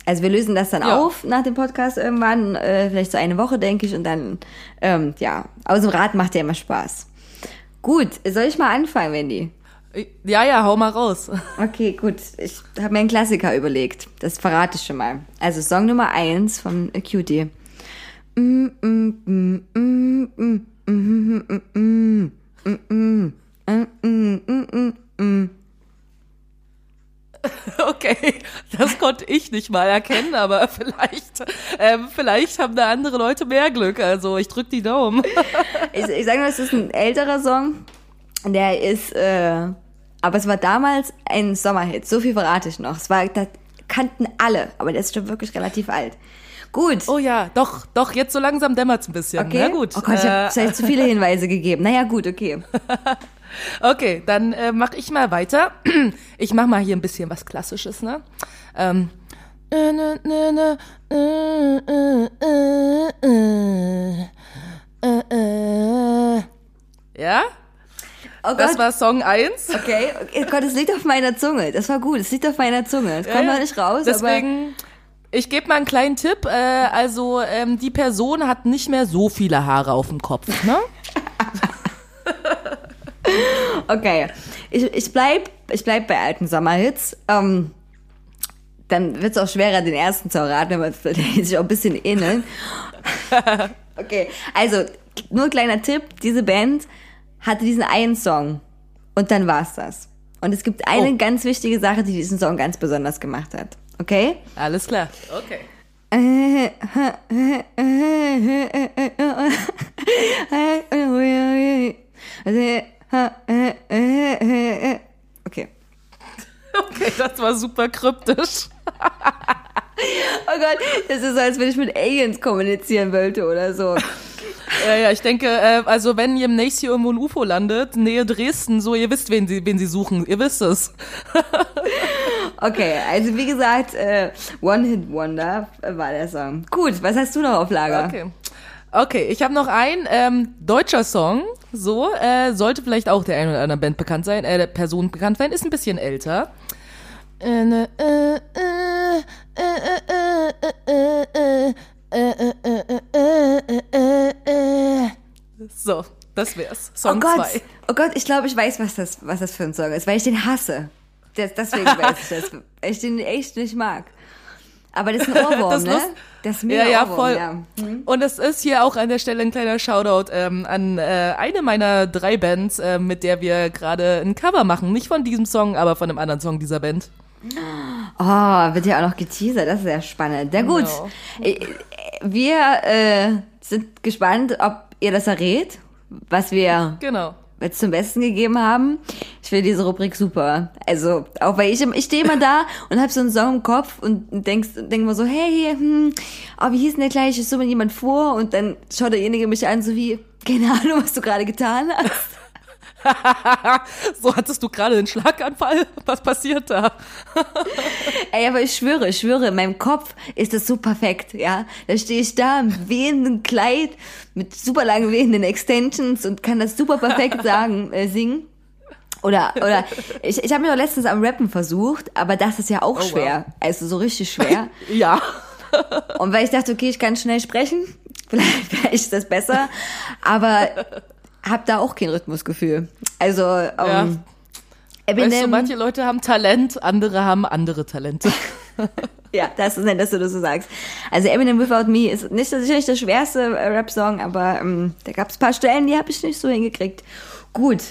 Also wir lösen das dann Ja. auf nach dem Podcast irgendwann, äh, vielleicht so eine Woche, denke ich, und dann, ähm, ja, aus dem Rad macht ja immer Spaß. Gut, soll ich mal anfangen, Wendy? Ja, ja, hau mal raus. Okay, gut. Ich habe mir einen Klassiker überlegt. Das verrate ich schon mal. Also Song Nummer eins von äh, Cutie. Okay, das konnte ich nicht mal erkennen, aber vielleicht, ähm, vielleicht haben da andere Leute mehr Glück. Also ich drück die Daumen. [laughs] Ich, ich sage nur, es ist ein älterer Song. Der ist, äh, aber es war damals ein Sommerhit. So viel verrate ich noch. Es war, das kannten alle, aber der ist schon wirklich relativ alt. Gut. Oh ja, doch, doch, jetzt so langsam dämmert's ein bisschen. Okay. Na gut. Oh Gott, ich habe Äh, vielleicht zu viele Hinweise gegeben. Naja, gut, okay. [laughs] Okay, dann äh, mache ich mal weiter. [clears throat] Ich mache mal hier ein bisschen was Klassisches, ne? Ähm. Ja, Oh das war Song 1. Okay. Oh Gott, es liegt auf meiner Zunge. Das war gut. Es liegt auf meiner Zunge. Es kommt Ja, noch ja. nicht raus, aber Deswegen, ich gebe mal einen kleinen Tipp. Äh, also, ähm, die Person hat nicht mehr so viele Haare auf dem Kopf, ne? [laughs] okay. Ich, ich bleib, ich bleib bei alten Sommerhits. Ähm, dann wird es auch schwerer, den ersten zu erraten, wenn man sich auch ein bisschen ähneln. [laughs] okay, also nur ein kleiner Tipp: Diese Band hatte diesen einen Song und dann war's das. Und es gibt eine Oh. ganz wichtige Sache, die diesen Song ganz besonders gemacht hat. Okay? Alles klar. Okay. Okay. war super kryptisch. [laughs] Oh Gott, das ist so, als wenn ich mit Aliens kommunizieren wollte oder so. Ja, ja, ich denke, äh, also wenn ihr im nächsten Jahr irgendwo ein UFO landet, Nähe Dresden, so, ihr wisst, wen sie, wen sie suchen. Ihr wisst es. [laughs] Okay, also wie gesagt, äh, One Hit Wonder war der Song. Gut, was hast du noch auf Lager? Okay. Okay, ich habe noch einen ähm, deutscher Song. So äh, sollte vielleicht auch der einen oder anderen Band bekannt sein, äh, der Person bekannt sein. Ist ein bisschen älter. Äh, ne, äh, äh, So, das wär's. Oh Song Gott, 2. oh Gott, ich glaube, ich weiß, was das, was das für ein Song ist, weil ich den hasse. Das, deswegen [laughs] weiß ich das, weil ich den echt nicht mag. Aber das ist ein [laughs] Ohrwurm, Das ne? Lust- Das ist mega Ja, ja, Ohrwurm, voll. ja. Und es ist hier auch an der Stelle ein kleiner Shoutout ähm, an äh, eine meiner drei Bands, äh, mit der wir gerade ein Cover machen. Nicht von diesem Song, aber von einem anderen Song dieser Band. Oh, wird ja auch noch geteasert, das ist sehr spannend. Ja gut, Genau. Äh, wir äh, sind gespannt, ob ihr das errät, was wir Genau. jetzt zum Besten gegeben haben. Ich finde diese Rubrik super. Also, auch weil ich, ich stehe immer da und habe so einen Song im Kopf und denkst, denk mal so, hey, hm, oh, wie hieß denn der gleich? Ist so jemand vor? Und dann schaut derjenige mich an, so wie, keine Ahnung, was du gerade getan hast. [laughs] So hattest du gerade den Schlaganfall? Was passiert da? [laughs] Ey, aber ich schwöre, ich schwöre, in meinem Kopf ist das so perfekt, ja. Da stehe ich da im wehenden Kleid mit super lang wehenden Extensions und kann das super perfekt [laughs] sagen, äh, singen. Oder, oder, ich, ich habe mir doch letztens am Rappen versucht, aber das ist ja auch Oh, schwer. Also so richtig schwer. Ja. Und weil ich dachte, okay, ich kann schnell sprechen, vielleicht, vielleicht ist das besser, aber hab da auch kein Rhythmusgefühl. Also, ähm, Ja. Eminem, Weißt du, manche Leute haben Talent, andere haben andere Talente. [laughs] Ja, das ist nett, dass du das so sagst. Also Eminem Without Me ist nicht sicherlich der schwerste äh, Rap-Song, aber ähm, da gab es paar Stellen, die habe ich nicht so hingekriegt. Gut.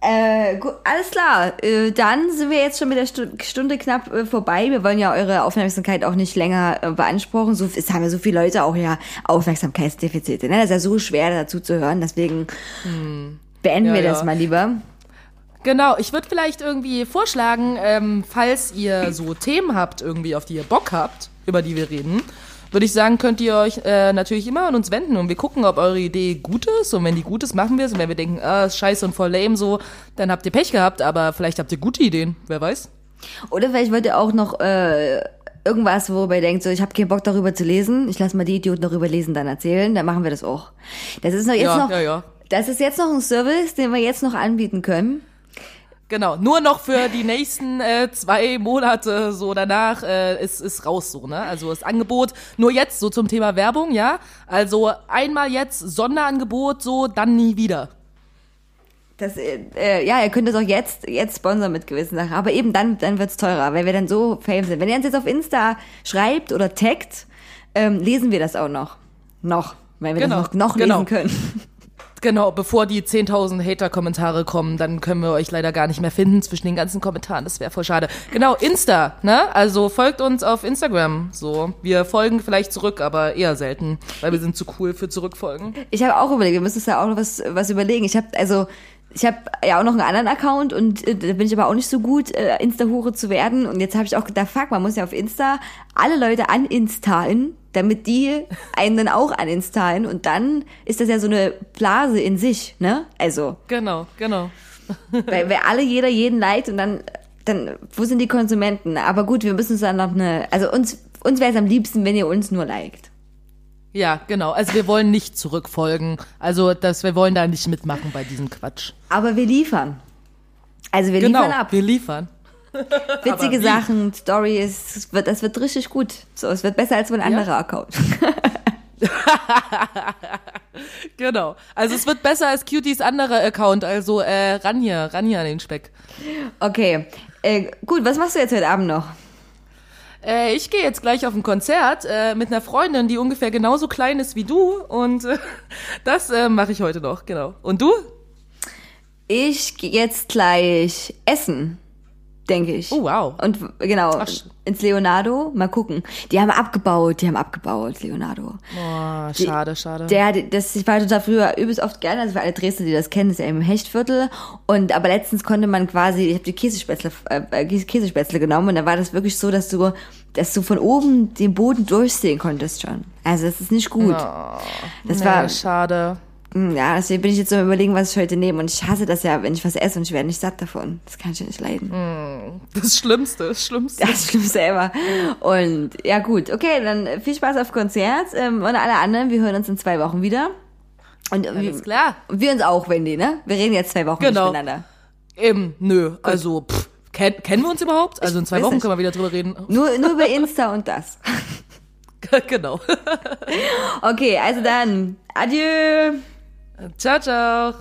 Äh, gut, alles klar. Äh, dann sind wir jetzt schon mit der Stu Stunde knapp äh, vorbei. Wir wollen ja eure Aufmerksamkeit auch nicht länger äh, beanspruchen. So, es haben ja so viele Leute auch ja Aufmerksamkeitsdefizite. Ne? Das ist ja so schwer dazu zu hören. Deswegen beenden Ja, wir das ja. mal lieber. Genau, ich würde vielleicht irgendwie vorschlagen, ähm, falls ihr so Themen habt, irgendwie, auf die ihr Bock habt, über die wir reden, würde ich sagen, könnt ihr euch äh, natürlich immer an uns wenden und wir gucken, ob eure Idee gut ist. Und wenn die gut ist, machen wir es. Und wenn wir denken, ah, ist scheiße und voll lame so, dann habt ihr Pech gehabt, aber vielleicht habt ihr gute Ideen, wer weiß. Oder vielleicht wollt ihr auch noch äh, irgendwas, worüber ihr denkt, so ich habe keinen Bock darüber zu lesen. Ich lasse mal die Idioten darüber lesen, dann erzählen. Dann machen wir das auch. Das ist noch jetzt Ja, noch. ja, ja. Das ist jetzt noch ein Service, den wir jetzt noch anbieten können. Genau, nur noch für die nächsten äh, zwei Monate so danach äh, ist ist raus so, ne? Also das Angebot nur jetzt so zum Thema Werbung, ja? Also einmal jetzt Sonderangebot so, dann nie wieder. Das, äh, äh, ja, ihr könnt es auch jetzt, jetzt sponsern mit gewissen Sachen. Aber eben dann, dann wird's teurer, weil wir dann so fame sind. Wenn ihr uns jetzt auf Insta schreibt oder taggt, ähm, lesen wir das auch noch. Noch. Weil wir Genau, das noch, noch genau. lesen können. Genau, bevor die 10.000 Hater-Kommentare kommen, dann können wir euch leider gar nicht mehr finden zwischen den ganzen Kommentaren. Das wäre voll schade. Genau, Insta, ne? Also folgt uns auf Instagram. So, wir folgen vielleicht zurück, aber eher selten, weil wir sind zu cool für zurückfolgen. Ich habe auch überlegt, wir müssen uns da auch noch was, was überlegen. Ich habe also ich habe ja auch noch einen anderen Account und äh, da bin ich aber auch nicht so gut, äh, Insta-Hure zu werden. Und jetzt habe ich auch gedacht, fuck, man muss ja auf Insta alle Leute uninstallen, damit die einen dann auch uninstallen. Und dann ist das ja so eine Blase in sich, ne? Also, Genau, genau. [laughs] weil, weil alle, jeder jeden liked und dann, dann, wo sind die Konsumenten? Aber gut, wir müssen uns dann noch eine, also uns, uns wäre es am liebsten, wenn ihr uns nur liked. Ja, genau. Also wir wollen nicht zurückfolgen. Also das, wir wollen da nicht mitmachen bei diesem Quatsch. Aber wir liefern. Also wir Genau, liefern ab. wir liefern. [laughs] Witzige? Sachen, Stories, es wird, das wird richtig gut. So, es wird besser als mein anderer Account. [laughs] Genau. Also es wird besser als Cuties anderer Account. Also äh, ran hier, ran hier an den Speck. Okay, äh, gut, was machst du jetzt heute Abend noch? Äh, ich gehe jetzt gleich auf ein Konzert äh, mit einer Freundin, die ungefähr genauso klein ist wie du. Und äh, [laughs] das äh, mache ich heute noch, genau. Und du? Ich gehe jetzt gleich essen. Denke ich. Oh, wow. Und genau, Ach, ins Leonardo, mal gucken. Die haben abgebaut, die haben abgebaut, Leonardo. Oh, schade, schade. Der, das, ich war total früher übelst oft gerne, also für alle Dresdner, die das kennen, ist ja im Hechtviertel. Und aber letztens konnte man quasi, ich habe die Käsespätzle, äh, Käsespätzle genommen und da war das wirklich so, dass du, dass du von oben den Boden durchsehen konntest schon. Also das ist nicht gut. das nee, war, schade. Hm, ja, deswegen bin ich jetzt so überlegen, was ich heute nehme. Und ich hasse das ja, wenn ich was esse und ich werde nicht satt davon. Das kann ich ja nicht leiden. Das Schlimmste, das Schlimmste. Das Schlimmste ever. Und ja gut, okay, dann viel Spaß auf Konzert. Ähm, und alle anderen, wir hören uns in zwei Wochen wieder. Und Alles klar. und wir uns auch, Wendy, ne? Wir reden jetzt zwei Wochen Genau. nicht miteinander. Eben, nö. Also, pff, kenn, kennen wir uns überhaupt? Also in zwei Wochen nicht. können wir wieder drüber reden. Nur, nur über Insta und das. [laughs] genau. Okay, also dann, adieu. Ciao, ciao.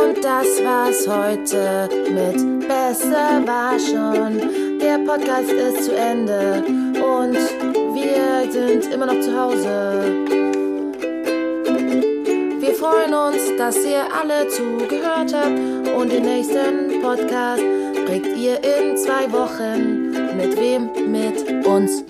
Und das war's heute mit Besser war schon. Der Podcast ist zu Ende und wir sind immer noch zu Hause. Wir freuen uns, dass ihr alle zugehört habt und den nächsten Podcast kriegt ihr in zwei Wochen. Mit wem? Mit uns.